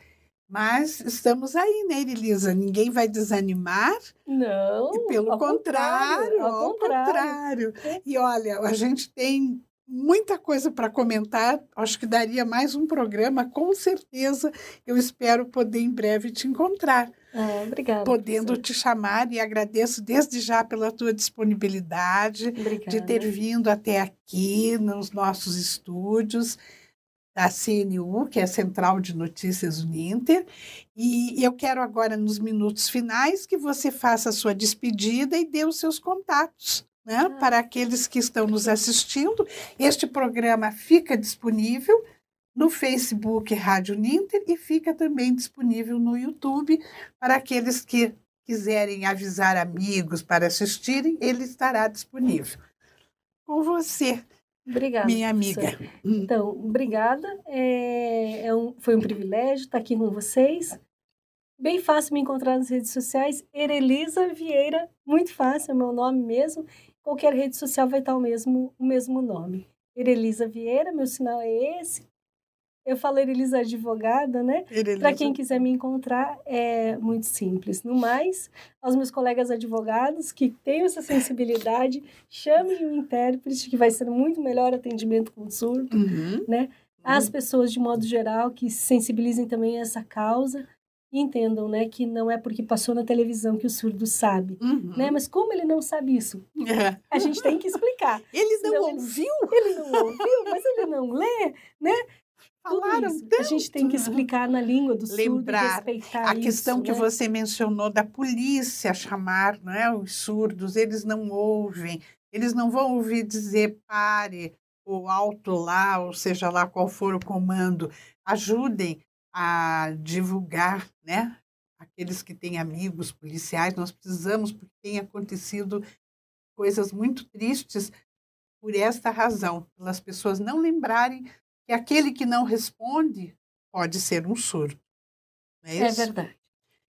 [SPEAKER 2] Mas estamos aí, né, Elisa? Ninguém vai desanimar,
[SPEAKER 3] Não,
[SPEAKER 2] e pelo
[SPEAKER 3] ao
[SPEAKER 2] contrário,
[SPEAKER 3] ao
[SPEAKER 2] ao
[SPEAKER 3] contrário.
[SPEAKER 2] contrário.
[SPEAKER 3] É.
[SPEAKER 2] E olha, a gente tem muita coisa para comentar. Acho que daria mais um programa, com certeza. Eu espero poder em breve te encontrar,
[SPEAKER 3] Ah, obrigada.
[SPEAKER 2] podendo
[SPEAKER 3] professora.
[SPEAKER 2] te chamar e agradeço desde já pela tua disponibilidade
[SPEAKER 3] Obrigada.
[SPEAKER 2] de ter vindo até aqui nos nossos estúdios da CNU, que é a Central de Notícias Uninter. E eu quero agora, nos minutos finais, que você faça a sua despedida e dê os seus contatos. Né,
[SPEAKER 3] Ah.
[SPEAKER 2] para aqueles que estão nos assistindo, este programa fica disponível no Facebook Rádio Ninter e fica também disponível no YouTube para aqueles que quiserem avisar amigos para assistirem, ele estará disponível. Com você,
[SPEAKER 3] Obrigada.
[SPEAKER 2] minha amiga.
[SPEAKER 3] professora. Então, obrigada. É, é um, foi um privilégio estar aqui com vocês. Bem fácil me encontrar nas redes sociais. Erelisa Vieira, muito fácil, é meu nome mesmo. Qualquer rede social vai estar o mesmo, o mesmo nome. Erelisa Vieira, meu sinal é esse. Eu falo Erelisa advogada, né? Para quem quiser me encontrar, é muito simples. No mais, aos meus colegas advogados que tenham essa sensibilidade, chamem o intérprete, que vai ser muito melhor atendimento com surdo.
[SPEAKER 2] Uhum.
[SPEAKER 3] As pessoas, de modo geral, que se sensibilizem também a essa causa e entendam né, que não é porque passou na televisão que o surdo sabe.
[SPEAKER 2] Uhum.
[SPEAKER 3] Né? Mas como ele não sabe isso?
[SPEAKER 2] É.
[SPEAKER 3] A gente tem que explicar.
[SPEAKER 2] Ele não
[SPEAKER 3] Senão ele-
[SPEAKER 2] ouviu?
[SPEAKER 3] Ele não ouviu, mas ele não lê, né?
[SPEAKER 2] Falaram tanto.
[SPEAKER 3] A gente tem que explicar na língua do surdo
[SPEAKER 2] Lembrar
[SPEAKER 3] respeitar
[SPEAKER 2] A questão
[SPEAKER 3] isso,
[SPEAKER 2] que
[SPEAKER 3] né?
[SPEAKER 2] você mencionou da polícia chamar não é, os surdos, eles não ouvem, eles não vão ouvir dizer pare, ou alto lá, ou seja lá qual for o comando. Ajudem a divulgar, né? Aqueles que têm amigos policiais, nós precisamos, porque tem acontecido coisas muito tristes por esta razão, pelas pessoas não lembrarem que aquele que não responde pode ser um surdo. É
[SPEAKER 3] É verdade.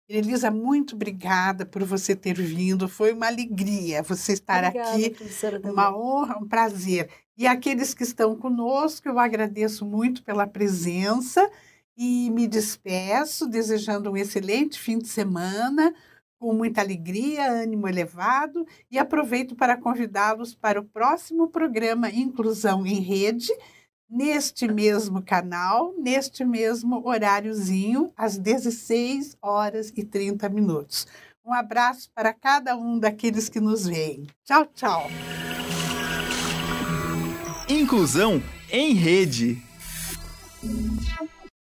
[SPEAKER 2] Elisa, muito obrigada por você ter vindo. Foi uma alegria você estar
[SPEAKER 3] Obrigada,
[SPEAKER 2] aqui.
[SPEAKER 3] também.
[SPEAKER 2] Uma honra, um prazer. E aqueles que estão conosco, eu agradeço muito pela presença e me despeço, desejando um excelente fim de semana, com muita alegria, ânimo elevado, e aproveito para convidá-los para o próximo programa Inclusão em Rede, neste mesmo canal, neste mesmo horáriozinho, às 16 horas e 30 minutos. Um abraço para cada um daqueles que nos veem. Tchau, tchau.
[SPEAKER 1] Inclusão em rede.